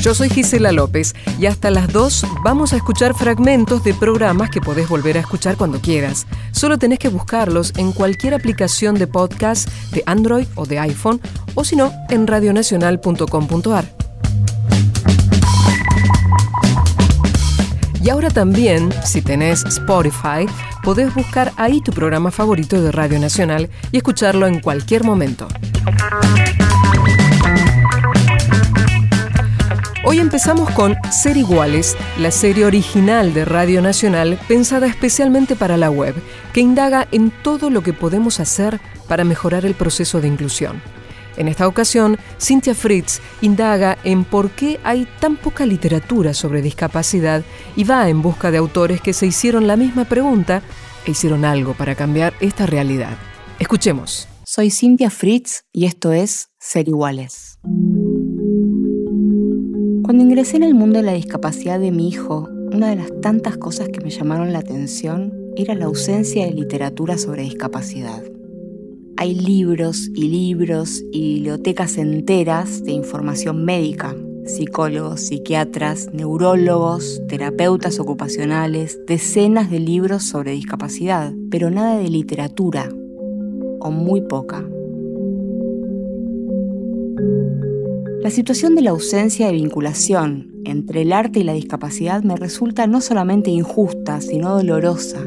A: Yo soy Gisela López y hasta las 2 vamos a escuchar fragmentos de programas que podés volver a escuchar cuando quieras. Solo tenés que buscarlos en cualquier aplicación de podcast de Android o de iPhone o si no, en radionacional.com.ar. Y ahora también, si tenés Spotify, podés buscar ahí tu programa favorito de Radio Nacional y escucharlo en cualquier momento. Hoy empezamos con Ser Iguales, la serie original de Radio Nacional pensada especialmente para la web, que indaga en todo lo que podemos hacer para mejorar el proceso de inclusión. En esta ocasión, Cynthia Fritz indaga en por qué hay tan poca literatura sobre discapacidad y va en busca de autores que se hicieron la misma pregunta e hicieron algo para cambiar esta realidad. Escuchemos.
O: Soy Cynthia Fritz y esto es Ser Iguales. Cuando ingresé en el mundo de la discapacidad de mi hijo, una de las tantas cosas que me llamaron la atención era la ausencia de literatura sobre discapacidad. Hay libros y libros y bibliotecas enteras de información médica, psicólogos, psiquiatras, neurólogos, terapeutas ocupacionales, decenas de libros sobre discapacidad, pero nada de literatura, o muy poca. La situación de la ausencia de vinculación entre el arte y la discapacidad me resulta no solamente injusta, sino dolorosa.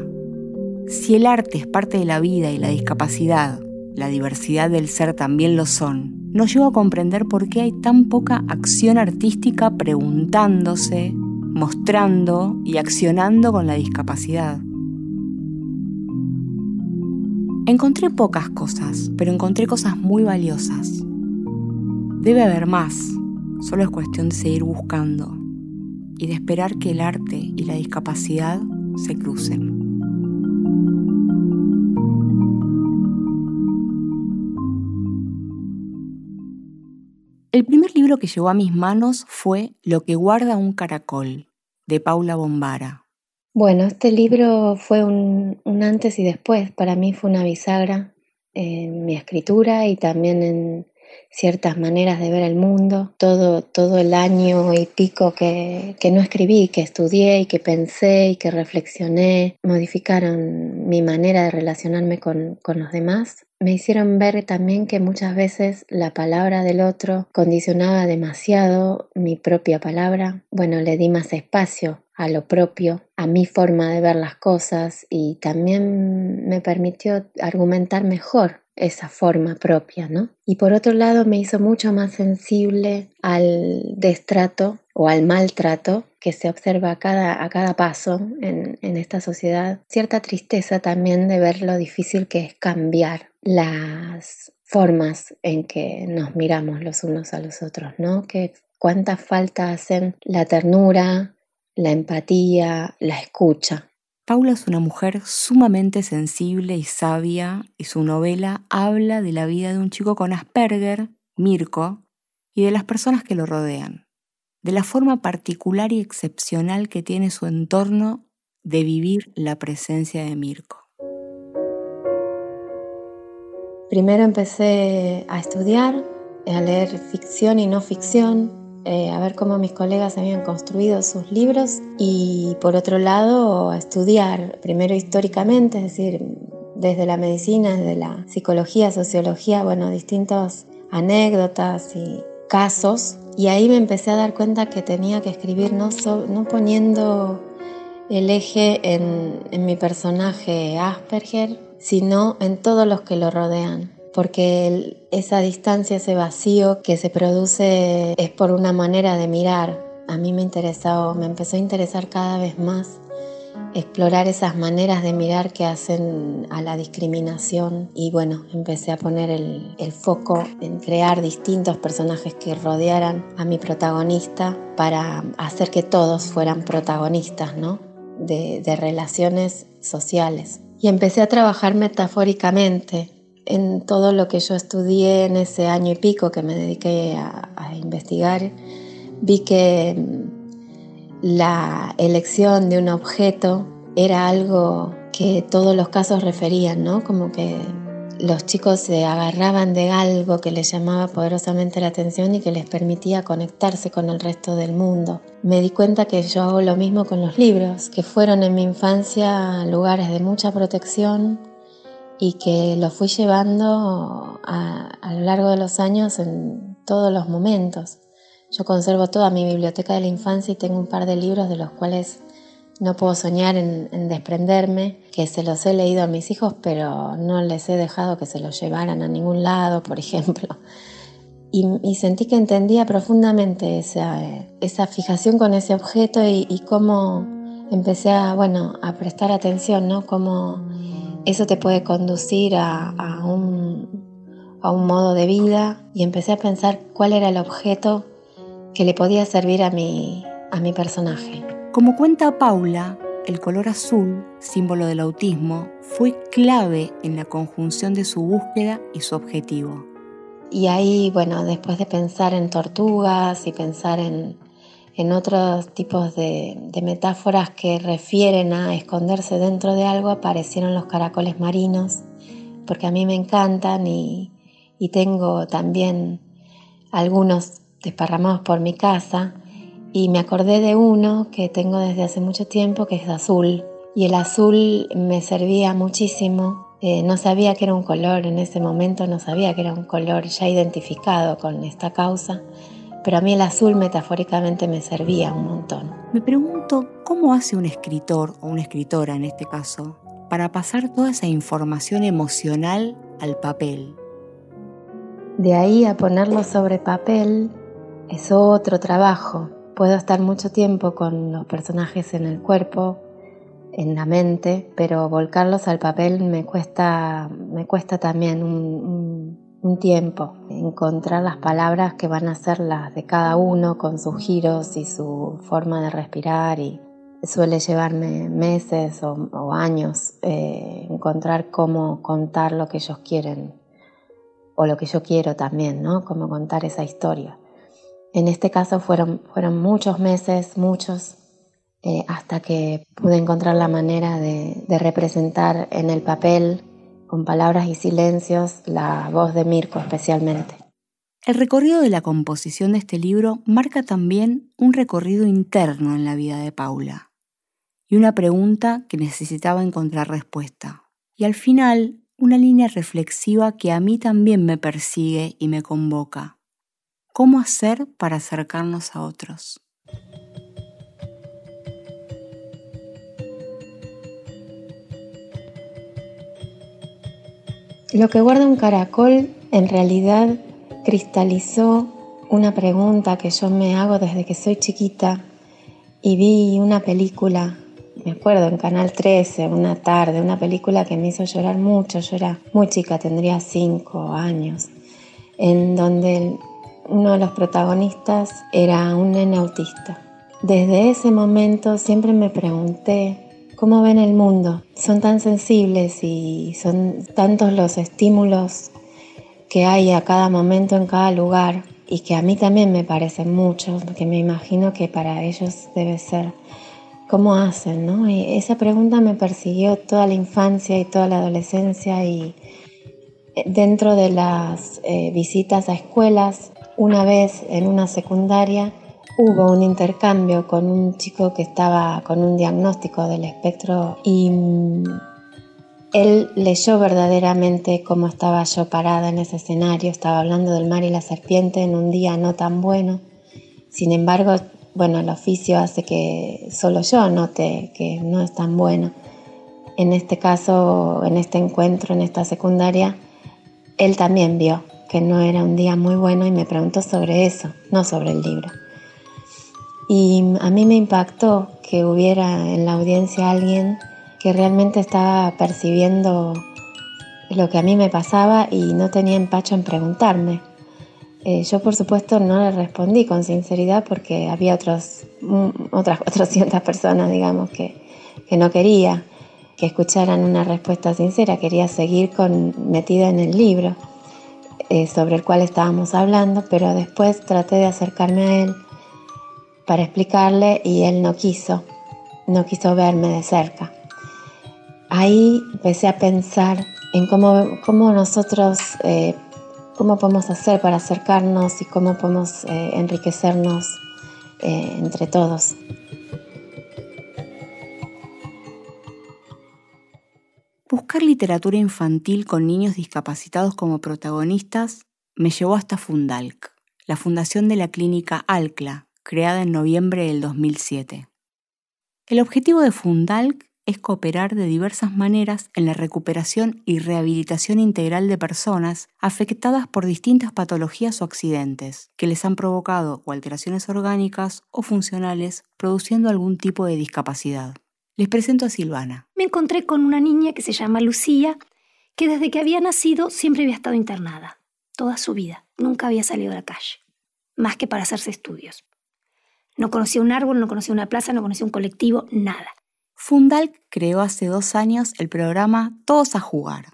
O: Si el arte es parte de la vida y la discapacidad la diversidad del ser también lo son, nos lleva a comprender por qué hay tan poca acción artística preguntándose, mostrando y accionando con la discapacidad. Encontré pocas cosas, pero encontré cosas muy valiosas. Debe haber más, solo es cuestión de seguir buscando y de esperar que el arte y la discapacidad se crucen. El primer libro que llegó a mis manos fue Lo que guarda un caracol, de Paula Bombara.
P: Bueno, este libro fue un, antes y después. Para mí fue una bisagra en mi escritura y también en ciertas maneras de ver el mundo. Todo, todo el año y pico que, que no escribí, que estudié y que pensé y que reflexioné, modificaron mi manera de relacionarme con, con los demás me hicieron ver también que muchas veces la palabra del otro condicionaba demasiado mi propia palabra. Bueno, le di más espacio a lo propio, a mi forma de ver las cosas y también me permitió argumentar mejor esa forma propia, ¿no? Y por otro lado me hizo mucho más sensible al destrato o al maltrato que se observa a cada, a cada paso en, en esta sociedad. Cierta tristeza también de ver lo difícil que es cambiar las formas en que nos miramos los unos a los otros, ¿no? Que cuánta falta hacen la ternura, la empatía, la escucha.
O: Paula es una mujer sumamente sensible y sabia y su novela habla de la vida de un chico con Asperger, Mirko, y de las personas que lo rodean, de la forma particular y excepcional que tiene su entorno de vivir la presencia de Mirko.
P: Primero empecé a estudiar, a leer ficción y no ficción, eh, a ver cómo mis colegas habían construido sus libros y por otro lado a estudiar, primero históricamente, es decir, desde la medicina, desde la psicología, sociología, bueno, distintas anécdotas y casos. Y ahí me empecé a dar cuenta que tenía que escribir no, no poniendo el eje en, en mi personaje Asperger, sino en todos los que lo rodean. Porque esa distancia, ese vacío que se produce es por una manera de mirar. A mí me interesó, me empezó a interesar cada vez más explorar esas maneras de mirar que hacen a la discriminación y bueno, empecé a poner el, foco en crear distintos personajes que rodearan a mi protagonista para hacer que todos fueran protagonistas, ¿no? de relaciones sociales y empecé a trabajar metafóricamente en todo lo que yo estudié en ese año y pico que me dediqué a, investigar. Vi que mm, la elección de un objeto era algo que todos los casos referían, ¿no? Como que los chicos se agarraban de algo que les llamaba poderosamente la atención y que les permitía conectarse con el resto del mundo. Me di cuenta que yo hago lo mismo con los libros, que fueron en mi infancia lugares de mucha protección y que los fui llevando a, lo largo de los años en todos los momentos. Yo conservo toda mi biblioteca de la infancia y tengo un par de libros de los cuales no puedo soñar en, desprenderme, que se los he leído a mis hijos, pero no les he dejado que se los llevaran a ningún lado, por ejemplo. Y, sentí que entendía profundamente esa, esa, fijación con ese objeto y, cómo empecé a, bueno, a prestar atención, ¿no? Cómo eso te puede conducir a, a, un, a un modo de vida y empecé a pensar cuál era el objeto que le podía servir a mi, a mi personaje.
O: Como cuenta Paula, el color azul, símbolo del autismo, fue clave en la conjunción de su búsqueda y su objetivo.
P: Y ahí, bueno, después de pensar en tortugas y pensar en, otros tipos de, metáforas que refieren a esconderse dentro de algo, aparecieron los caracoles marinos, porque a mí me encantan y, y tengo también algunos desparramados por mi casa. Y me acordé de uno que tengo desde hace mucho tiempo que es azul. Y el azul me servía muchísimo. Eh, no sabía que era un color en ese momento, no sabía que era un color ya identificado con esta causa, pero a mí el azul metafóricamente me servía un montón.
O: Me pregunto cómo hace un escritor o una escritora en este caso para pasar toda esa información emocional al papel.
P: De ahí a ponerlo sobre papel es otro trabajo Puedo estar mucho tiempo con los personajes en el cuerpo, en la mente, pero volcarlos al papel me cuesta, me cuesta también un, un tiempo, encontrar las palabras que van a ser las de cada uno con sus giros y su forma de respirar y suele llevarme meses o, años eh, encontrar cómo contar lo que ellos quieren o lo que yo quiero también, ¿no? Cómo contar esa historia. En este caso fueron, fueron muchos meses, muchos, eh, hasta que pude encontrar la manera de representar en el papel con palabras y silencios, la voz de Mirko especialmente.
O: El recorrido de la composición de este libro marca también un recorrido interno en la vida de Paula y una pregunta que necesitaba encontrar respuesta. Y al final, una línea reflexiva que a mí también me persigue y me convoca. ¿Cómo hacer para acercarnos a otros?
P: Lo que guarda un caracol en realidad cristalizó una pregunta que yo me hago desde que soy chiquita y vi una película, me acuerdo en Canal 13, una tarde, una película que me hizo llorar mucho, yo era muy chica, tendría cinco años, en donde uno de los protagonistas era un nene autista. Desde ese momento siempre me pregunté cómo ven el mundo. Son tan sensibles y son tantos los estímulos que hay a cada momento en cada lugar y que a mí también me parecen muchos, porque me imagino que para ellos debe ser cómo hacen, ¿no? Y esa pregunta me persiguió toda la infancia y toda la adolescencia y eh, dentro de las eh, visitas a escuelas, una vez en una secundaria, hubo un intercambio con un chico que estaba con un diagnóstico del espectro y mm, él leyó verdaderamente cómo estaba yo parada en ese escenario, estaba hablando del mar y la serpiente en un día no tan bueno. Sin embargo, bueno, el oficio hace que solo yo note que no es tan bueno. En este caso, en este encuentro, en esta secundaria, él también vio que no era un día muy bueno y me preguntó sobre eso, no sobre el libro. Y a mí me impactó que hubiera en la audiencia alguien que realmente estaba percibiendo lo que a mí me pasaba y no tenía empacho en preguntarme. Eh, yo por supuesto no le respondí con sinceridad porque había otros, otras 400 personas, digamos, que, que no quería que escucharan una respuesta sincera, quería seguir con, metida en el libro eh, sobre el cual estábamos hablando, pero después traté de acercarme a él para explicarle y él no quiso, no quiso verme de cerca. Ahí empecé a pensar en cómo, cómo nosotros, eh, cómo podemos hacer para acercarnos y cómo podemos eh, enriquecernos eh, entre todos.
O: Buscar literatura infantil con niños discapacitados como protagonistas me llevó hasta Fundalc, la fundación de la clínica ALCLA, creada en noviembre del 2007. El objetivo de Fundalc es cooperar de diversas maneras en la recuperación y rehabilitación integral de personas afectadas por distintas patologías o accidentes que les han provocado alteraciones orgánicas o funcionales produciendo algún tipo de discapacidad. Les presento a Silvana.
Q: Me encontré con una niña que se llama Lucía, que desde que había nacido siempre había estado internada, toda su vida, nunca había salido a la calle, más que para hacerse estudios. No conocía un árbol, no conocía una plaza, no conocía un colectivo, nada.
O: Fundal creó hace dos años el programa Todos a Jugar.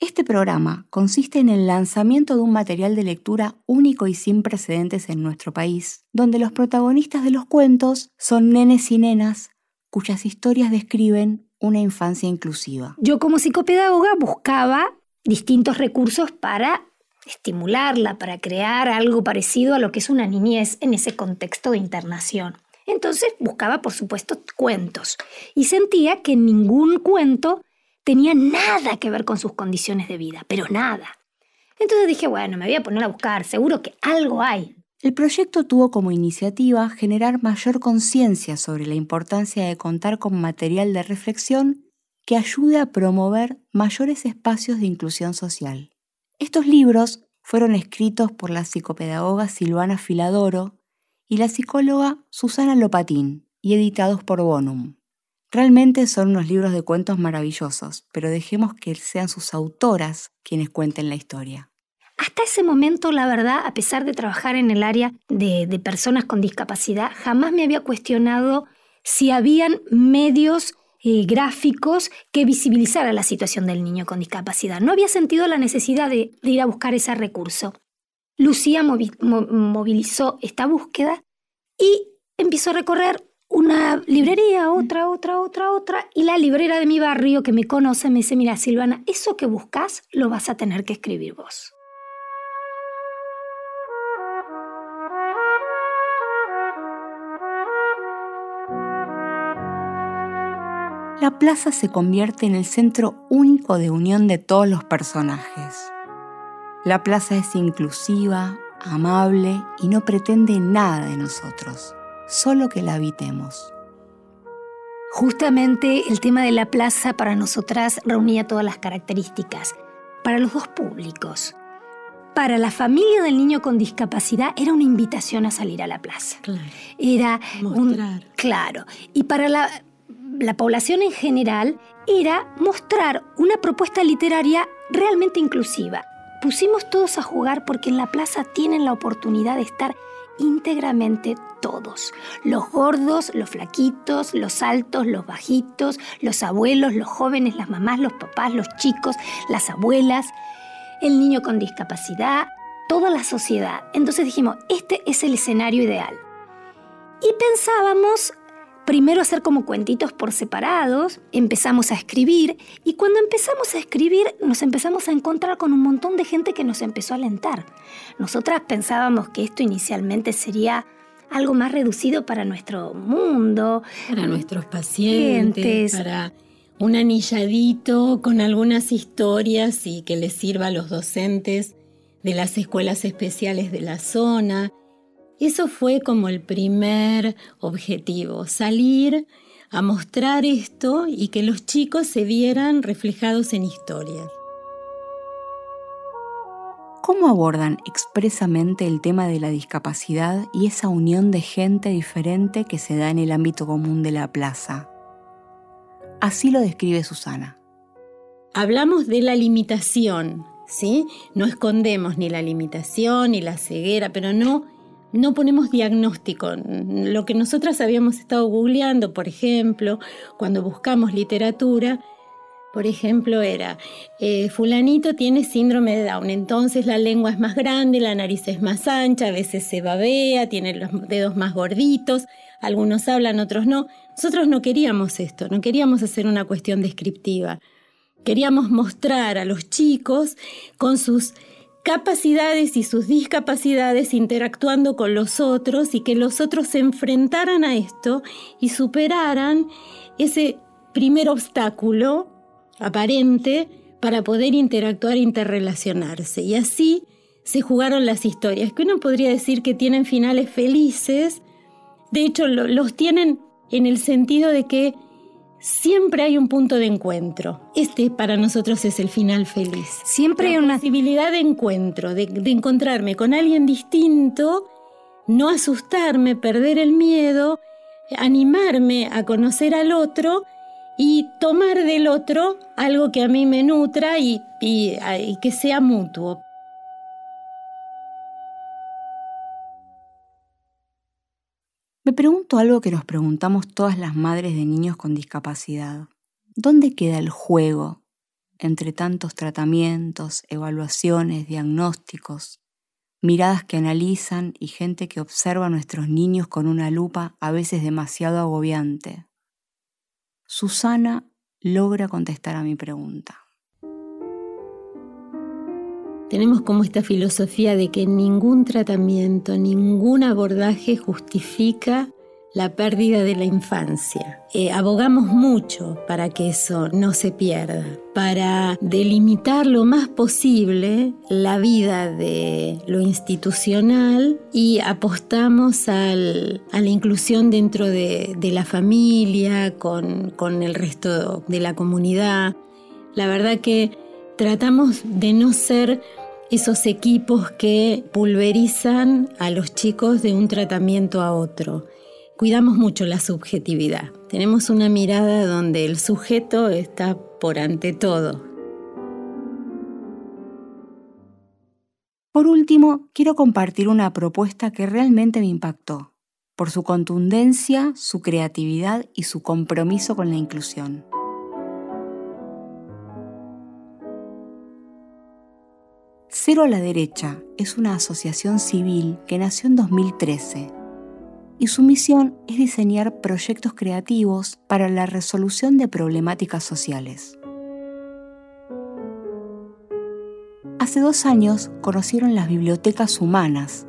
O: Este programa consiste en el lanzamiento de un material de lectura único y sin precedentes en nuestro país, donde los protagonistas de los cuentos son nenes y nenas cuyas historias describen una infancia inclusiva.
Q: Yo como psicopedagoga buscaba distintos recursos para estimularla, para crear algo parecido a lo que es una niñez en ese contexto de internación. Entonces buscaba, por supuesto, cuentos y sentía que ningún cuento tenía nada que ver con sus condiciones de vida, pero nada. Entonces dije, bueno, me voy a poner a buscar, seguro que algo hay.
O: El proyecto tuvo como iniciativa generar mayor conciencia sobre la importancia de contar con material de reflexión que ayude a promover mayores espacios de inclusión social. Estos libros fueron escritos por la psicopedagoga Silvana Filadoro y la psicóloga Susana Lopatín y editados por Bonum. Realmente son unos libros de cuentos maravillosos, pero dejemos que sean sus autoras quienes cuenten la historia.
Q: hasta ese momento, la verdad, a pesar de trabajar en el área de, de personas con discapacidad, jamás me había cuestionado si habían medios eh, gráficos que visibilizaran la situación del niño con discapacidad. No había sentido la necesidad de, ir a buscar ese recurso. Lucía movilizó esta búsqueda y empezó a recorrer una librería, otra, otra, otra, otra, y la librera de mi barrio que me conoce me dice, mira Silvana, eso que buscas lo vas a tener que escribir vos.
O: La plaza se convierte en el centro único de unión de todos los personajes. La plaza es inclusiva, amable y no pretende nada de nosotros, solo que la habitemos.
Q: Justamente el tema de la plaza para nosotras reunía todas las características, para los dos públicos. Para la familia del niño con discapacidad era una invitación a salir a la plaza. Era
R: Mostrar.
Q: claro. Y para la la población en general era mostrar una propuesta literaria realmente inclusiva. Pusimos todos a jugar porque en la plaza tienen la oportunidad de estar íntegramente todos. Los gordos, los flaquitos, los altos, los bajitos, los abuelos, los jóvenes, las mamás, los papás, los chicos, las abuelas, el niño con discapacidad, toda la sociedad. Entonces dijimos, este es el escenario ideal. Y pensábamos primero hacer como cuentitos por separados, empezamos a escribir y cuando empezamos a escribir nos empezamos a encontrar con un montón de gente que nos empezó a alentar. Nosotras pensábamos que esto inicialmente sería algo más reducido para nuestro mundo,
R: para nuestros pacientes, para un anilladito con algunas historias y que les sirva a los docentes de las escuelas especiales de la zona eso fue como el primer objetivo, salir a mostrar esto y que los chicos se vieran reflejados en historias.
O: ¿Cómo abordan expresamente el tema de la discapacidad y esa unión de gente diferente que se da en el ámbito común de la plaza? Así lo describe Susana.
R: Hablamos de la limitación, ¿sí? No escondemos ni la limitación ni la ceguera, pero no no ponemos diagnóstico. Lo que nosotras habíamos estado googleando, por ejemplo, cuando buscamos literatura, por ejemplo, era, eh, fulanito tiene síndrome de Down, entonces la lengua es más grande, la nariz es más ancha, a veces se babea, tiene los dedos más gorditos, algunos hablan, otros no. Nosotros no queríamos esto, no queríamos hacer una cuestión descriptiva. Queríamos mostrar a los chicos con sus capacidades y sus discapacidades interactuando con los otros y que los otros se enfrentaran a esto y superaran ese primer obstáculo aparente para poder interactuar e interrelacionarse. Y así se jugaron las historias, que uno podría decir que tienen finales felices, de hecho los tienen en el sentido de que siempre hay un punto de encuentro. Este para nosotros es el final feliz.
Q: Siempre hay una
R: posibilidad de encuentro, de, encontrarme con alguien distinto, no asustarme, perder el miedo, animarme a conocer al otro y tomar del otro algo que a mí me nutra y que sea mutuo.
O: Me pregunto algo que nos preguntamos todas las madres de niños con discapacidad. ¿Dónde queda el juego entre tantos tratamientos, evaluaciones, diagnósticos, miradas que analizan y gente que observa a nuestros niños con una lupa a veces demasiado agobiante? Susana logra contestar a mi pregunta.
R: Tenemos como esta filosofía de que ningún tratamiento, ningún abordaje justifica la pérdida de la infancia. Eh, abogamos mucho para que eso no se pierda, para delimitar lo más posible la vida de lo institucional y apostamos a la inclusión dentro de, la familia, con, con el resto de la comunidad. La verdad que tratamos de no ser esos equipos que pulverizan a los chicos de un tratamiento a otro. Cuidamos mucho la subjetividad. Tenemos una mirada donde el sujeto está por ante todo.
O: Por último, quiero compartir una propuesta que realmente me impactó, por su contundencia, su creatividad y su compromiso con la inclusión. Cero a la Derecha es una asociación civil que nació en 2013 y su misión es diseñar proyectos creativos para la resolución de problemáticas sociales. Hace dos años conocieron las bibliotecas humanas,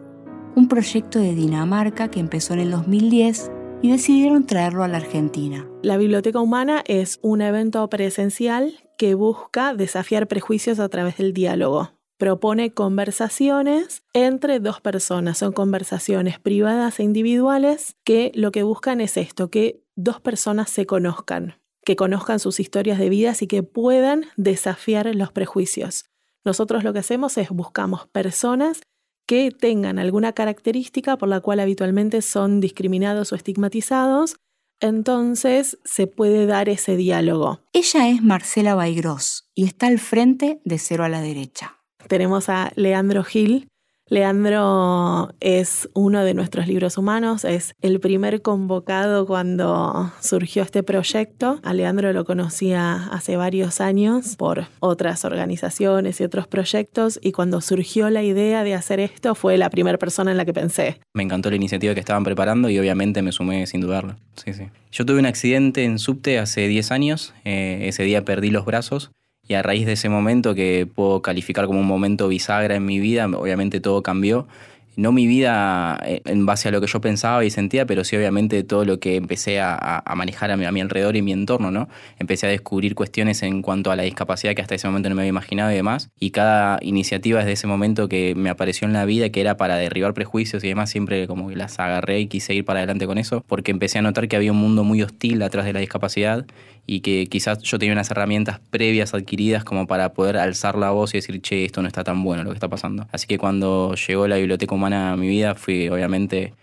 O: un proyecto de Dinamarca que empezó en el 2010 y decidieron traerlo a la Argentina.
S: La Biblioteca Humana es un evento presencial que busca desafiar prejuicios a través del diálogo propone conversaciones entre dos personas. Son conversaciones privadas e individuales que lo que buscan es esto, que dos personas se conozcan, que conozcan sus historias de vidas y que puedan desafiar los prejuicios. Nosotros lo que hacemos es buscamos personas que tengan alguna característica por la cual habitualmente son discriminados o estigmatizados, entonces se puede dar ese diálogo.
O: Ella es Marcela Baigros y está al frente de Cero a la Derecha
S: tenemos a Leandro Gil. Leandro es uno de nuestros libros humanos, es el primer convocado cuando surgió este proyecto. A Leandro lo conocía hace varios años por otras organizaciones y otros proyectos y cuando surgió la idea de hacer esto fue la primera persona en la que pensé.
T: Me encantó la iniciativa que estaban preparando y obviamente me sumé sin dudarlo. Sí, sí. Yo tuve un accidente en subte hace 10 años, eh, ese día perdí los brazos y a raíz de ese momento que puedo calificar como un momento bisagra en mi vida, obviamente todo cambió no mi vida eh, en base a lo que yo pensaba y sentía, pero sí obviamente todo lo que empecé a, manejar a mi, alrededor y mi entorno, ¿no? Empecé a descubrir cuestiones en cuanto a la discapacidad que hasta ese momento no me había imaginado y demás. Y cada iniciativa desde ese momento que me apareció en la vida, que era para derribar prejuicios y demás, siempre como que las agarré y quise ir para adelante con eso, porque empecé a notar que había un mundo muy hostil atrás de la discapacidad y que quizás yo tenía unas herramientas previas adquiridas como para poder alzar la voz y decir, che, esto no está tan bueno lo que está pasando. Así que cuando llegó la biblioteca humana a mi vida fui obviamente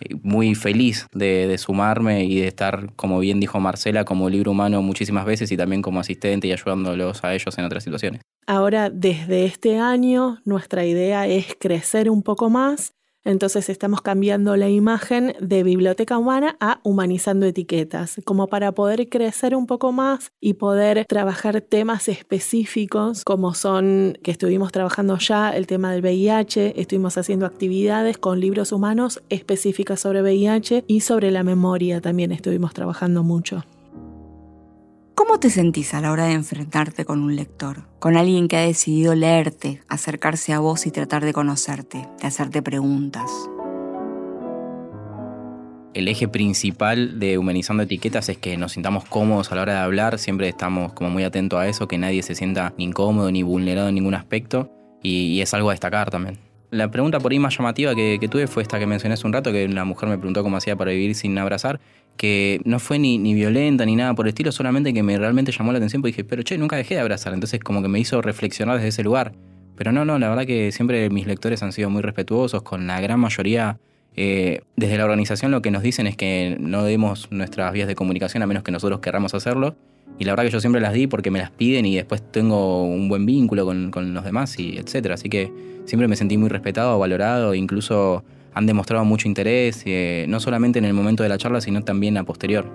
T: eh, muy feliz de, sumarme y de estar, como bien dijo Marcela, como libro humano muchísimas veces y también como asistente y ayudándolos a ellos en otras situaciones.
S: Ahora, desde este año, nuestra idea es crecer un poco más entonces estamos cambiando la imagen de biblioteca humana a humanizando etiquetas, como para poder crecer un poco más y poder trabajar temas específicos como son que estuvimos trabajando ya el tema del VIH, estuvimos haciendo actividades con libros humanos específicas sobre VIH y sobre la memoria también estuvimos trabajando mucho.
O: ¿Cómo te sentís a la hora de enfrentarte con un lector? Con alguien que ha decidido leerte, acercarse a vos y tratar de conocerte, de hacerte preguntas.
T: El eje principal de Humanizando Etiquetas es que nos sintamos cómodos a la hora de hablar, siempre estamos como muy atentos a eso, que nadie se sienta ni incómodo ni vulnerado en ningún aspecto y, es algo a destacar también. La pregunta por ahí más llamativa que, tuve fue esta que mencioné hace un rato, que una mujer me preguntó cómo hacía para vivir sin abrazar que no fue ni, ni, violenta ni nada por el estilo, solamente que me realmente llamó la atención porque dije, pero che, nunca dejé de abrazar. Entonces como que me hizo reflexionar desde ese lugar. Pero no, no, la verdad que siempre mis lectores han sido muy respetuosos, con la gran mayoría. Eh, desde la organización lo que nos dicen es que no demos nuestras vías de comunicación a menos que nosotros querramos hacerlo. Y la verdad que yo siempre las di porque me las piden y después tengo un buen vínculo con, con los demás y etcétera. Así que siempre me sentí muy respetado, valorado, incluso han demostrado mucho interés, eh, no solamente en el momento de la charla, sino también a posterior.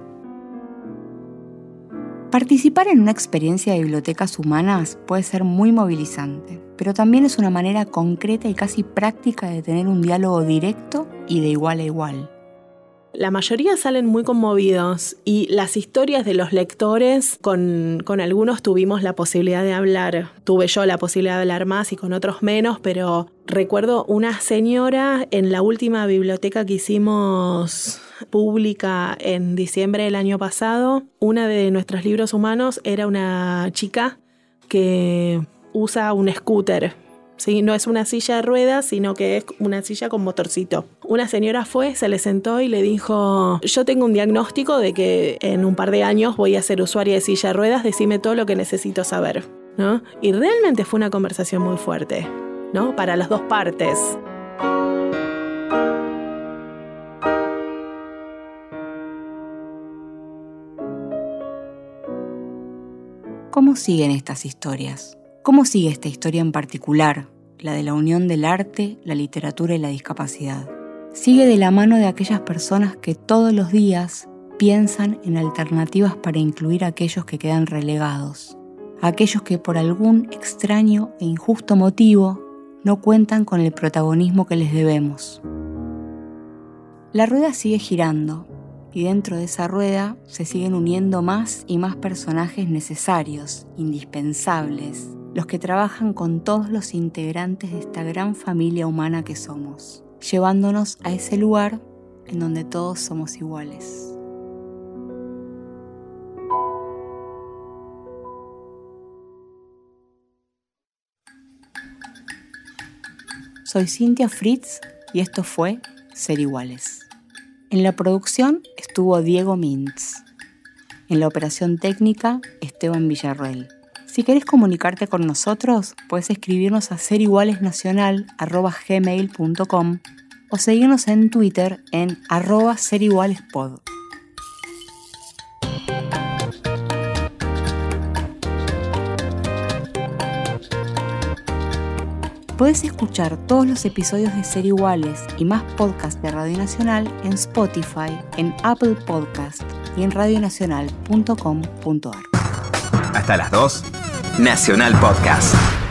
O: Participar en una experiencia de bibliotecas humanas puede ser muy movilizante, pero también es una manera concreta y casi práctica de tener un diálogo directo y de igual a igual
S: la mayoría salen muy conmovidos y las historias de los lectores, con, algunos tuvimos la posibilidad de hablar, tuve yo la posibilidad de hablar más y con otros menos, pero recuerdo una señora en la última biblioteca que hicimos pública en diciembre del año pasado, una de nuestros libros humanos era una chica que usa un scooter ¿sí? No es una silla de ruedas, sino que es una silla con motorcito. Una señora fue, se le sentó y le dijo, yo tengo un diagnóstico de que en un par de años voy a ser usuaria de silla de ruedas, decime todo lo que necesito saber. ¿no? Y realmente fue una conversación muy fuerte, ¿no? Para las dos partes.
O: ¿Cómo siguen estas historias? ¿Cómo sigue esta historia en particular? la de la unión del arte, la literatura y la discapacidad. Sigue de la mano de aquellas personas que todos los días piensan en alternativas para incluir a aquellos que quedan relegados, aquellos que por algún extraño e injusto motivo no cuentan con el protagonismo que les debemos. La rueda sigue girando y dentro de esa rueda se siguen uniendo más y más personajes necesarios, indispensables, los que trabajan con todos los integrantes de esta gran familia humana que somos, llevándonos a ese lugar en donde todos somos iguales. Soy Cintia Fritz y esto fue Ser Iguales. En la producción estuvo Diego Mintz. En la operación técnica, Esteban Villarroel. Si querés comunicarte con nosotros, puedes escribirnos a serigualesnacional.gmail.com o seguirnos en Twitter en arroba serigualespod. Puedes escuchar todos los episodios de Ser Iguales y más podcasts de Radio Nacional en Spotify, en Apple Podcast y en radionacional.com.ar.
U: Hasta las 2, Nacional Podcast.